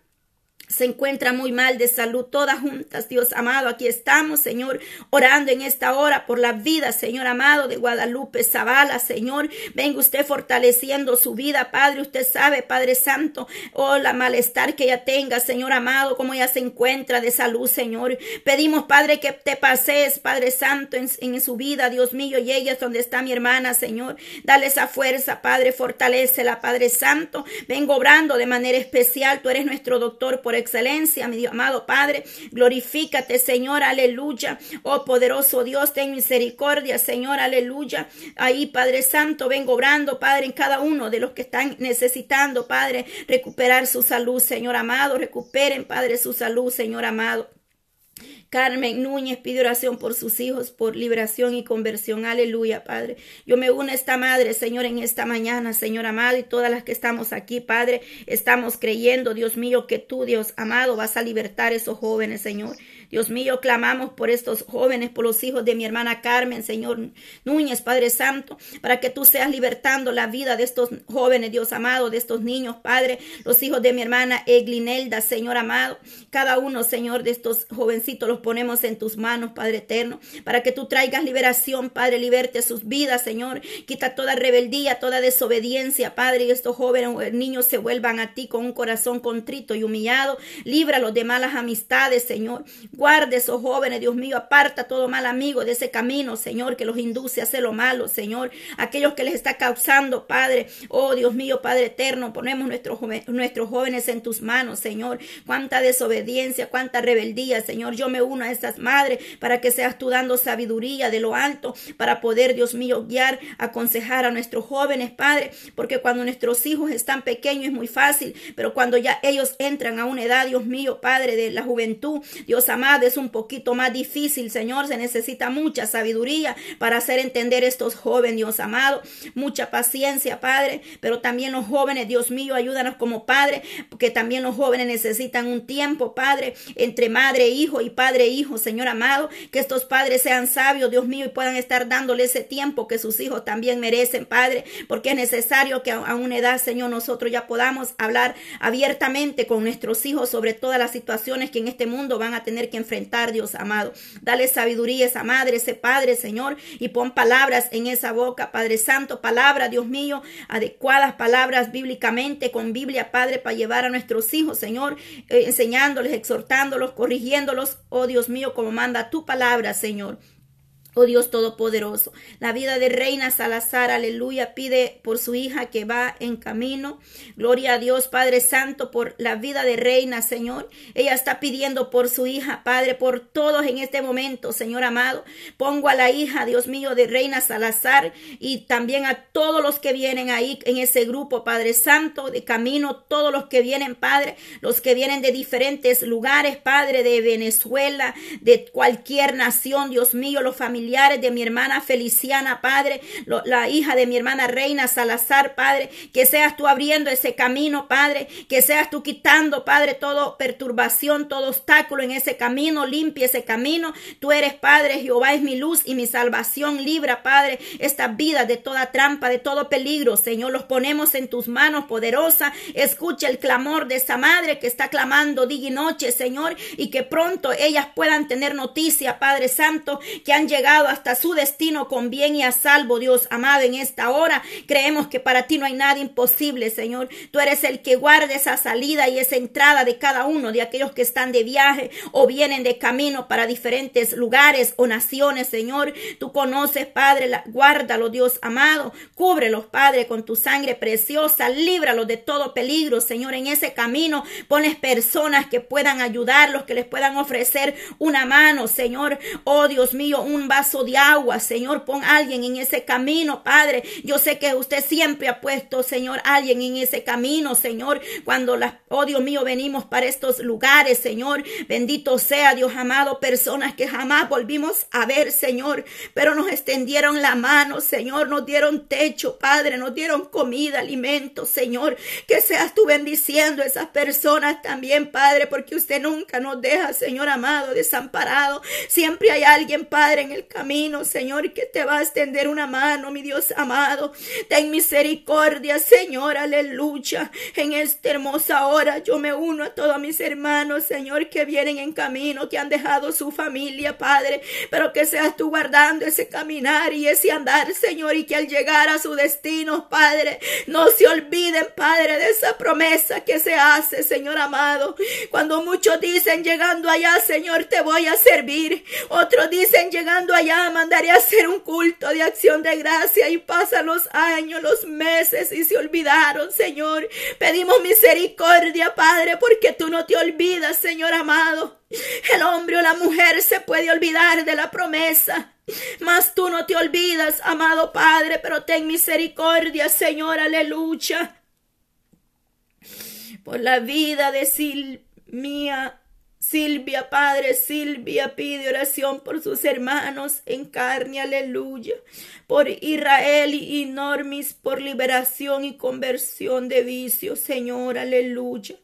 se encuentra muy mal de salud, todas juntas, Dios amado. Aquí estamos, Señor, orando en esta hora por la vida, Señor amado, de Guadalupe Zavala, Señor. Venga usted fortaleciendo su vida, Padre. Usted sabe, Padre Santo, oh, la malestar que ella tenga, Señor amado, como ella se encuentra de salud, Señor. Pedimos, Padre, que te pases, Padre Santo, en, su vida, Dios mío, y ella es donde está mi hermana, Señor. Dale esa fuerza, Padre, fortalecela, Padre Santo. Vengo obrando de manera especial. Tú eres nuestro doctor por excelencia, mi Dios, amado Padre. Glorifícate, Señor, aleluya. Oh poderoso Dios, ten misericordia, Señor, aleluya. Ahí, Padre Santo, vengo obrando, Padre, en cada uno de los que están necesitando, Padre, recuperar su salud, Señor amado. Recuperen, Padre, su salud, Señor amado. Carmen Núñez pide oración por sus hijos, por liberación y conversión. Aleluya, Padre. Yo me uno a esta madre, Señor, en esta mañana, Señor amado, y todas las que estamos aquí, Padre, estamos creyendo, Dios mío, que tú, Dios amado, vas a libertar a esos jóvenes, Señor. Dios mío, clamamos por estos jóvenes, por los hijos de mi hermana Carmen, Señor Núñez, Padre Santo, para que tú seas libertando la vida de estos jóvenes, Dios amado, de estos niños, Padre, los hijos de mi hermana Eglinelda, Señor amado, cada uno, Señor, de estos jovencitos los ponemos en tus manos, Padre eterno, para que tú traigas liberación, Padre, liberte sus vidas, Señor, quita toda rebeldía, toda desobediencia, Padre, y estos jóvenes niños se vuelvan a ti con un corazón contrito y humillado, líbralos de malas amistades, Señor, Guarde esos jóvenes, Dios mío, aparta todo mal amigo de ese camino, Señor, que los induce a hacer lo malo, Señor. Aquellos que les está causando, Padre, oh Dios mío, Padre eterno, ponemos nuestros, nuestros jóvenes en tus manos, Señor. Cuánta desobediencia, cuánta rebeldía, Señor. Yo me uno a estas madres para que seas tú dando sabiduría de lo alto para poder, Dios mío, guiar, aconsejar a nuestros jóvenes, Padre, porque cuando nuestros hijos están pequeños es muy fácil, pero cuando ya ellos entran a una edad, Dios mío, Padre, de la juventud, Dios amado, es un poquito más difícil, Señor. Se necesita mucha sabiduría para hacer entender estos jóvenes, Dios amado. Mucha paciencia, Padre. Pero también los jóvenes, Dios mío, ayúdanos como Padre, porque también los jóvenes necesitan un tiempo, Padre, entre madre e hijo y padre e hijo, Señor amado. Que estos padres sean sabios, Dios mío, y puedan estar dándole ese tiempo que sus hijos también merecen, Padre. Porque es necesario que a una edad, Señor, nosotros ya podamos hablar abiertamente con nuestros hijos sobre todas las situaciones que en este mundo van a tener que enfrentar, Dios amado. Dale sabiduría a esa madre, ese padre, Señor, y pon palabras en esa boca, Padre Santo, palabras, Dios mío, adecuadas palabras bíblicamente, con Biblia, Padre, para llevar a nuestros hijos, Señor, eh, enseñándoles, exhortándolos, corrigiéndolos, oh Dios mío, como manda tu palabra, Señor. Oh Dios Todopoderoso, la vida de Reina Salazar, aleluya, pide por su hija que va en camino. Gloria a Dios, Padre Santo, por la vida de Reina, Señor. Ella está pidiendo por su hija, Padre, por todos en este momento, Señor amado. Pongo a la hija, Dios mío, de Reina Salazar y también a todos los que vienen ahí en ese grupo, Padre Santo, de camino, todos los que vienen, Padre, los que vienen de diferentes lugares, Padre, de Venezuela, de cualquier nación, Dios mío, los familiares de mi hermana Feliciana, Padre, la hija de mi hermana Reina Salazar, Padre, que seas tú abriendo ese camino, Padre, que seas tú quitando, Padre, toda perturbación, todo obstáculo en ese camino, limpia ese camino. Tú eres, Padre, Jehová es mi luz y mi salvación. Libra, Padre, esta vida de toda trampa, de todo peligro, Señor. Los ponemos en tus manos, poderosa. Escucha el clamor de esa madre que está clamando día y noche, Señor, y que pronto ellas puedan tener noticia, Padre Santo, que han llegado hasta su destino con bien y a salvo, Dios amado, en esta hora. Creemos que para ti no hay nada imposible, Señor. Tú eres el que guarda esa salida y esa entrada de cada uno de aquellos que están de viaje o vienen de camino para diferentes lugares o naciones, Señor. Tú conoces, Padre, guárdalo, Dios amado. Cúbrelos, Padre, con tu sangre preciosa. Líbralos de todo peligro, Señor. En ese camino pones personas que puedan ayudarlos, que les puedan ofrecer una mano, Señor. Oh, Dios mío, un vaso de agua, Señor, pon a alguien en ese camino, Padre. Yo sé que usted siempre ha puesto, Señor, alguien en ese camino, Señor, cuando las, oh Dios mío, venimos para estos lugares, Señor. Bendito sea Dios amado, personas que jamás volvimos a ver, Señor, pero nos extendieron la mano, Señor, nos dieron techo, Padre, nos dieron comida, alimento, Señor. Que seas tú bendiciendo a esas personas también, Padre, porque usted nunca nos deja, Señor amado, desamparado. Siempre hay alguien, Padre, en el camino, Señor, que te va a extender una mano, mi Dios amado. Ten misericordia, Señor, aleluya. En esta hermosa hora yo me uno a todos mis hermanos, Señor, que vienen en camino, que han dejado su familia, Padre, pero que seas tú guardando ese caminar y ese andar, Señor, y que al llegar a su destino, Padre, no se olviden, Padre, de esa promesa que se hace, Señor amado. Cuando muchos dicen llegando allá, Señor, te voy a servir. Otros dicen llegando allá, mandaré a hacer un culto de acción de gracia y pasan los años, los meses y se olvidaron, Señor. Pedimos misericordia, Padre, porque tú no te olvidas, Señor amado. El hombre o la mujer se puede olvidar de la promesa, mas tú no te olvidas, amado Padre, pero ten misericordia, Señor, aleluya. Por la vida de Silvia, Silvia, Padre, Silvia pide oración por sus hermanos en carne, aleluya. Por Israel y Normis, por liberación y conversión de vicios, Señor, aleluya.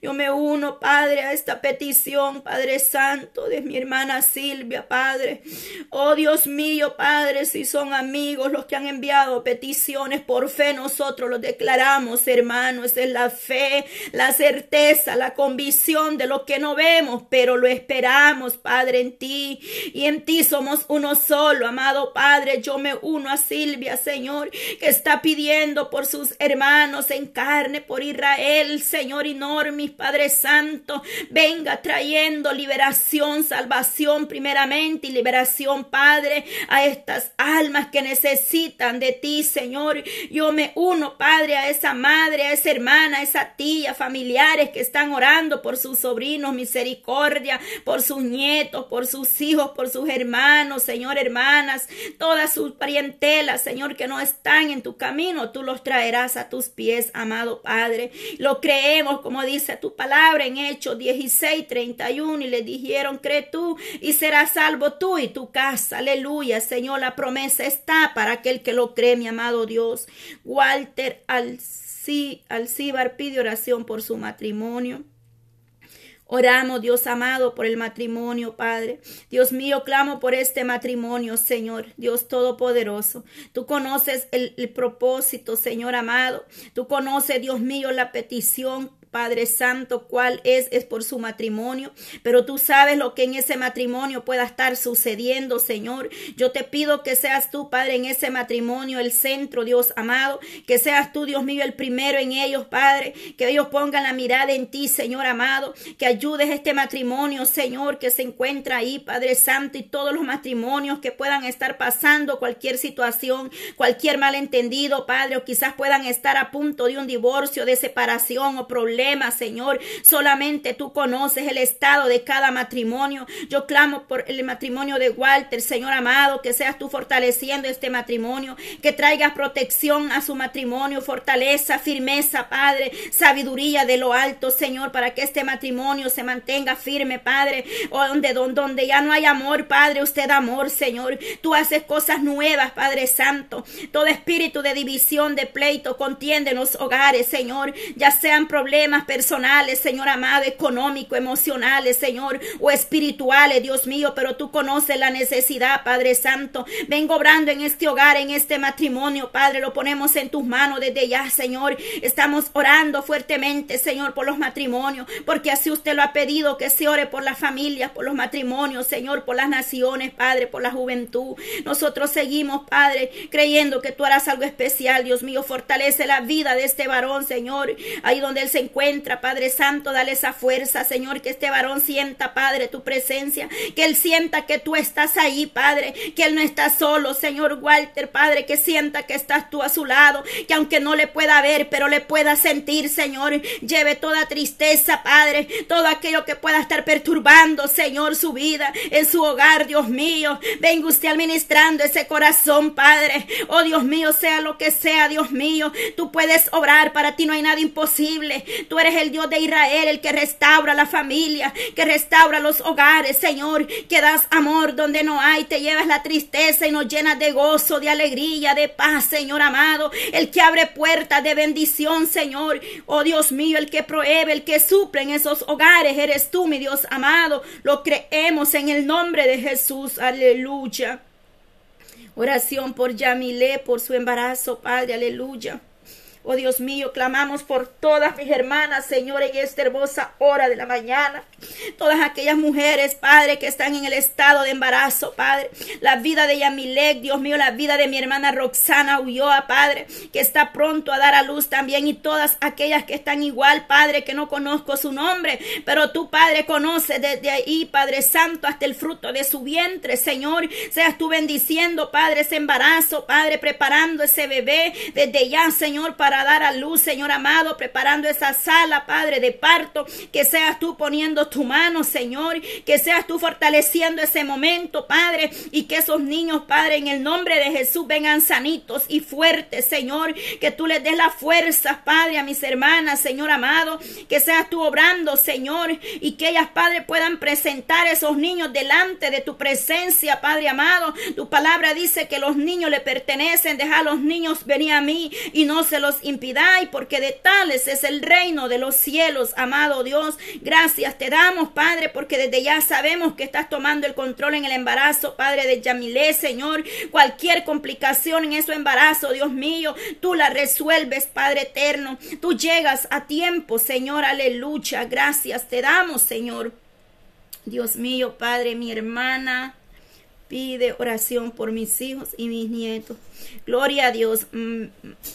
Yo me uno, Padre, a esta petición, Padre Santo, de mi hermana Silvia, Padre. Oh Dios mío, Padre, si son amigos los que han enviado peticiones por fe, nosotros los declaramos, hermanos. Es la fe, la certeza, la convicción de lo que no vemos, pero lo esperamos, Padre, en ti. Y en ti somos uno solo, amado Padre. Yo me uno a Silvia, Señor, que está pidiendo por sus hermanos en carne, por Israel, Señor, y no mi Padre Santo, venga trayendo liberación, salvación primeramente y liberación, Padre, a estas almas que necesitan de ti, Señor. Yo me uno, Padre, a esa madre, a esa hermana, a esa tía, familiares que están orando por sus sobrinos, misericordia, por sus nietos, por sus hijos, por sus hermanos, Señor, hermanas, todas sus parientelas, Señor, que no están en tu camino, tú los traerás a tus pies, amado Padre. Lo creemos como dice tu palabra en Hechos 16, 31, y le dijeron, cree tú y serás salvo tú y tu casa. Aleluya, Señor, la promesa está para aquel que lo cree, mi amado Dios. Walter Alcibar pide oración por su matrimonio. Oramos, Dios amado, por el matrimonio, Padre. Dios mío, clamo por este matrimonio, Señor, Dios Todopoderoso. Tú conoces el, el propósito, Señor amado. Tú conoces, Dios mío, la petición Padre Santo, cuál es, es por su matrimonio, pero tú sabes lo que en ese matrimonio pueda estar sucediendo, Señor. Yo te pido que seas tú, Padre, en ese matrimonio, el centro, Dios amado, que seas tú, Dios mío, el primero en ellos, Padre, que ellos pongan la mirada en ti, Señor amado, que ayudes este matrimonio, Señor, que se encuentra ahí, Padre Santo, y todos los matrimonios que puedan estar pasando cualquier situación, cualquier malentendido, Padre, o quizás puedan estar a punto de un divorcio, de separación o problema Señor. Solamente tú conoces el estado de cada matrimonio. Yo clamo por el matrimonio de Walter, Señor amado, que seas tú fortaleciendo este matrimonio, que traigas protección a su matrimonio, fortaleza, firmeza, Padre, sabiduría de lo alto, Señor, para que este matrimonio se mantenga firme, Padre. O donde, donde, donde ya no hay amor, Padre, usted amor, Señor. Tú haces cosas nuevas, Padre Santo. Todo espíritu de división, de pleito, contiende en los hogares, Señor, ya sean problemas personales, Señor amado, económico, emocionales, Señor, o espirituales, Dios mío, pero tú conoces la necesidad, Padre Santo. Vengo obrando en este hogar, en este matrimonio, Padre, lo ponemos en tus manos desde ya, Señor. Estamos orando fuertemente, Señor, por los matrimonios, porque así usted lo ha pedido, que se ore por las familias, por los matrimonios, Señor, por las naciones, Padre, por la juventud. Nosotros seguimos, Padre, creyendo que tú harás algo especial, Dios mío, fortalece la vida de este varón, Señor, ahí donde él se encuentra encuentra, Padre Santo, dale esa fuerza, Señor, que este varón sienta, Padre, tu presencia, que él sienta que tú estás ahí, Padre, que él no está solo, Señor Walter, Padre, que sienta que estás tú a su lado, que aunque no le pueda ver, pero le pueda sentir, Señor, lleve toda tristeza, Padre, todo aquello que pueda estar perturbando, Señor, su vida, en su hogar, Dios mío, venga usted administrando ese corazón, Padre, oh Dios mío, sea lo que sea, Dios mío, tú puedes obrar, para ti no hay nada imposible, tú eres el Dios de Israel, el que restaura la familia, que restaura los hogares, Señor, que das amor donde no hay, te llevas la tristeza y nos llenas de gozo, de alegría, de paz, Señor amado, el que abre puertas de bendición, Señor, oh Dios mío, el que prohíbe, el que suple en esos hogares, eres tú, mi Dios amado, lo creemos en el nombre de Jesús, aleluya. Oración por Yamile, por su embarazo, Padre, aleluya. Oh Dios mío, clamamos por todas mis hermanas, Señor, en esta hermosa hora de la mañana. Todas aquellas mujeres, Padre, que están en el estado de embarazo, Padre. La vida de Yamilek, Dios mío, la vida de mi hermana Roxana Ulloa, Padre, que está pronto a dar a luz también. Y todas aquellas que están igual, Padre, que no conozco su nombre. Pero tú, Padre, conoces desde ahí, Padre Santo, hasta el fruto de su vientre, Señor. Seas tú bendiciendo, Padre, ese embarazo, Padre, preparando ese bebé desde ya, Señor, para dar a luz, Señor amado, preparando esa sala, Padre, de parto, que seas tú poniendo tu mano, Señor, que seas tú fortaleciendo ese momento, Padre, y que esos niños, Padre, en el nombre de Jesús vengan sanitos y fuertes, Señor, que tú les des las fuerzas, Padre, a mis hermanas, Señor amado, que seas tú obrando, Señor, y que ellas, Padre, puedan presentar a esos niños delante de tu presencia, Padre amado. Tu palabra dice que los niños le pertenecen, deja a los niños venir a mí y no se los impidáis, porque de tales es el reino de los cielos, amado Dios. Gracias te damos, Padre, porque desde ya sabemos que estás tomando el control en el embarazo, Padre de Yamilé, Señor. Cualquier complicación en ese embarazo, Dios mío, tú la resuelves, Padre eterno. Tú llegas a tiempo, Señor, aleluya. Gracias te damos, Señor. Dios mío, Padre, mi hermana pide oración por mis hijos y mis nietos. Gloria a Dios, mm,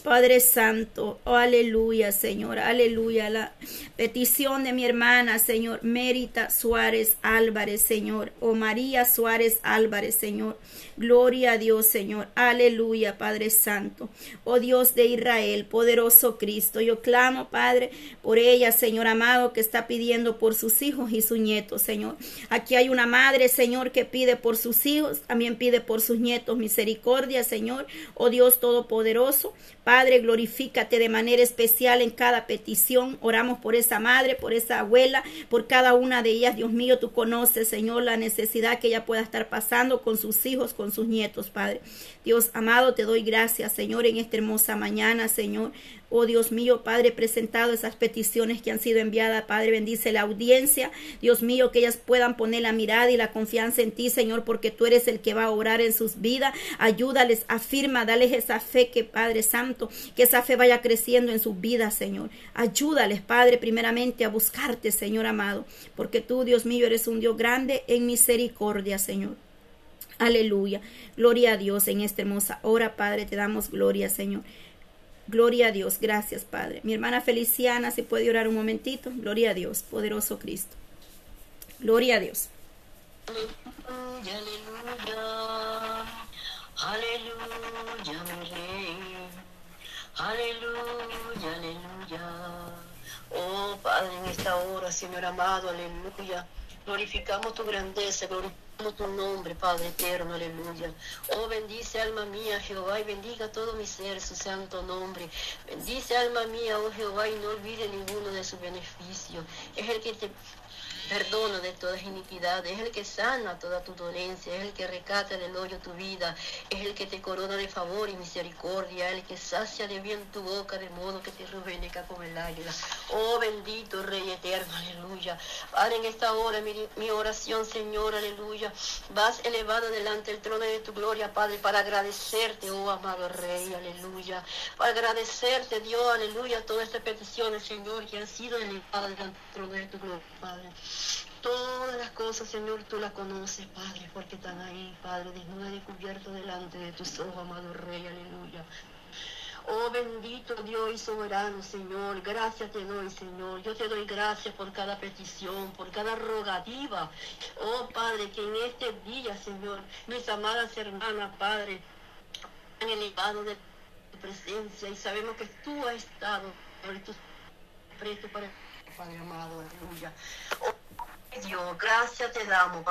Padre Santo. Oh, aleluya, Señor. Aleluya. La petición de mi hermana, Señor. Mérita Suárez Álvarez, Señor. O oh, María Suárez Álvarez, Señor. Gloria a Dios, Señor. Aleluya, Padre Santo. Oh Dios de Israel, poderoso Cristo. Yo clamo, Padre, por ella, Señor amado, que está pidiendo por sus hijos y sus nietos, Señor. Aquí hay una madre, Señor, que pide por sus hijos, también pide por sus nietos misericordia, Señor. Oh Dios Todopoderoso, Padre, glorifícate de manera especial en cada petición. Oramos por esa madre, por esa abuela, por cada una de ellas. Dios mío, tú conoces, Señor, la necesidad que ella pueda estar pasando con sus hijos, con sus nietos, Padre. Dios amado, te doy gracias, Señor, en esta hermosa mañana, Señor. Oh Dios mío, Padre, presentado esas peticiones que han sido enviadas, Padre, bendice la audiencia. Dios mío, que ellas puedan poner la mirada y la confianza en ti, Señor, porque tú eres el que va a obrar en sus vidas. Ayúdales, afirma, dales esa fe que, Padre Santo, que esa fe vaya creciendo en sus vidas, Señor. Ayúdales, Padre, primeramente a buscarte, Señor amado, porque tú, Dios mío, eres un Dios grande en misericordia, Señor. Aleluya. Gloria a Dios en esta hermosa hora, Padre. Te damos gloria, Señor. Gloria a Dios, gracias Padre. Mi hermana Feliciana, si puede orar un momentito. Gloria a Dios, poderoso Cristo. Gloria a Dios. Aleluya, aleluya, aleluya, aleluya. Oh Padre, en esta hora, Señor amado, aleluya. Glorificamos tu grandeza, glorificamos tu nombre, Padre eterno, aleluya. Oh, bendice alma mía, Jehová, y bendiga todo mi ser, su santo nombre. Bendice alma mía, oh Jehová, y no olvide ninguno de sus beneficios. Es el que te perdona de todas iniquidades, es el que sana toda tu dolencia, es el que recata del hoyo tu vida, es el que te corona de favor y misericordia, el que sacia de bien tu boca de modo que te reveneca como el águila. Oh bendito Rey eterno, aleluya. Padre, en esta hora mi, oración, Señor, aleluya. Vas elevado delante del trono de tu gloria, Padre, para agradecerte, oh amado Rey, aleluya. Para agradecerte, Dios, aleluya, todas estas peticiones, Señor, que han sido elevadas delante del trono de tu gloria, Padre. Todas las cosas, Señor, tú las conoces, Padre, porque están ahí, Padre, desnuda y cubierto delante de tus ojos, amado Rey, aleluya. Oh bendito Dios y soberano, Señor. Gracias te doy, Señor. Yo te doy gracias por cada petición, por cada rogativa. Oh Padre, que en este día, Señor, mis amadas hermanas, Padre, han elevado de tu presencia y sabemos que tú has estado, tú presto para Padre amado, aleluya. Oh Dios, gracias te damos, Padre.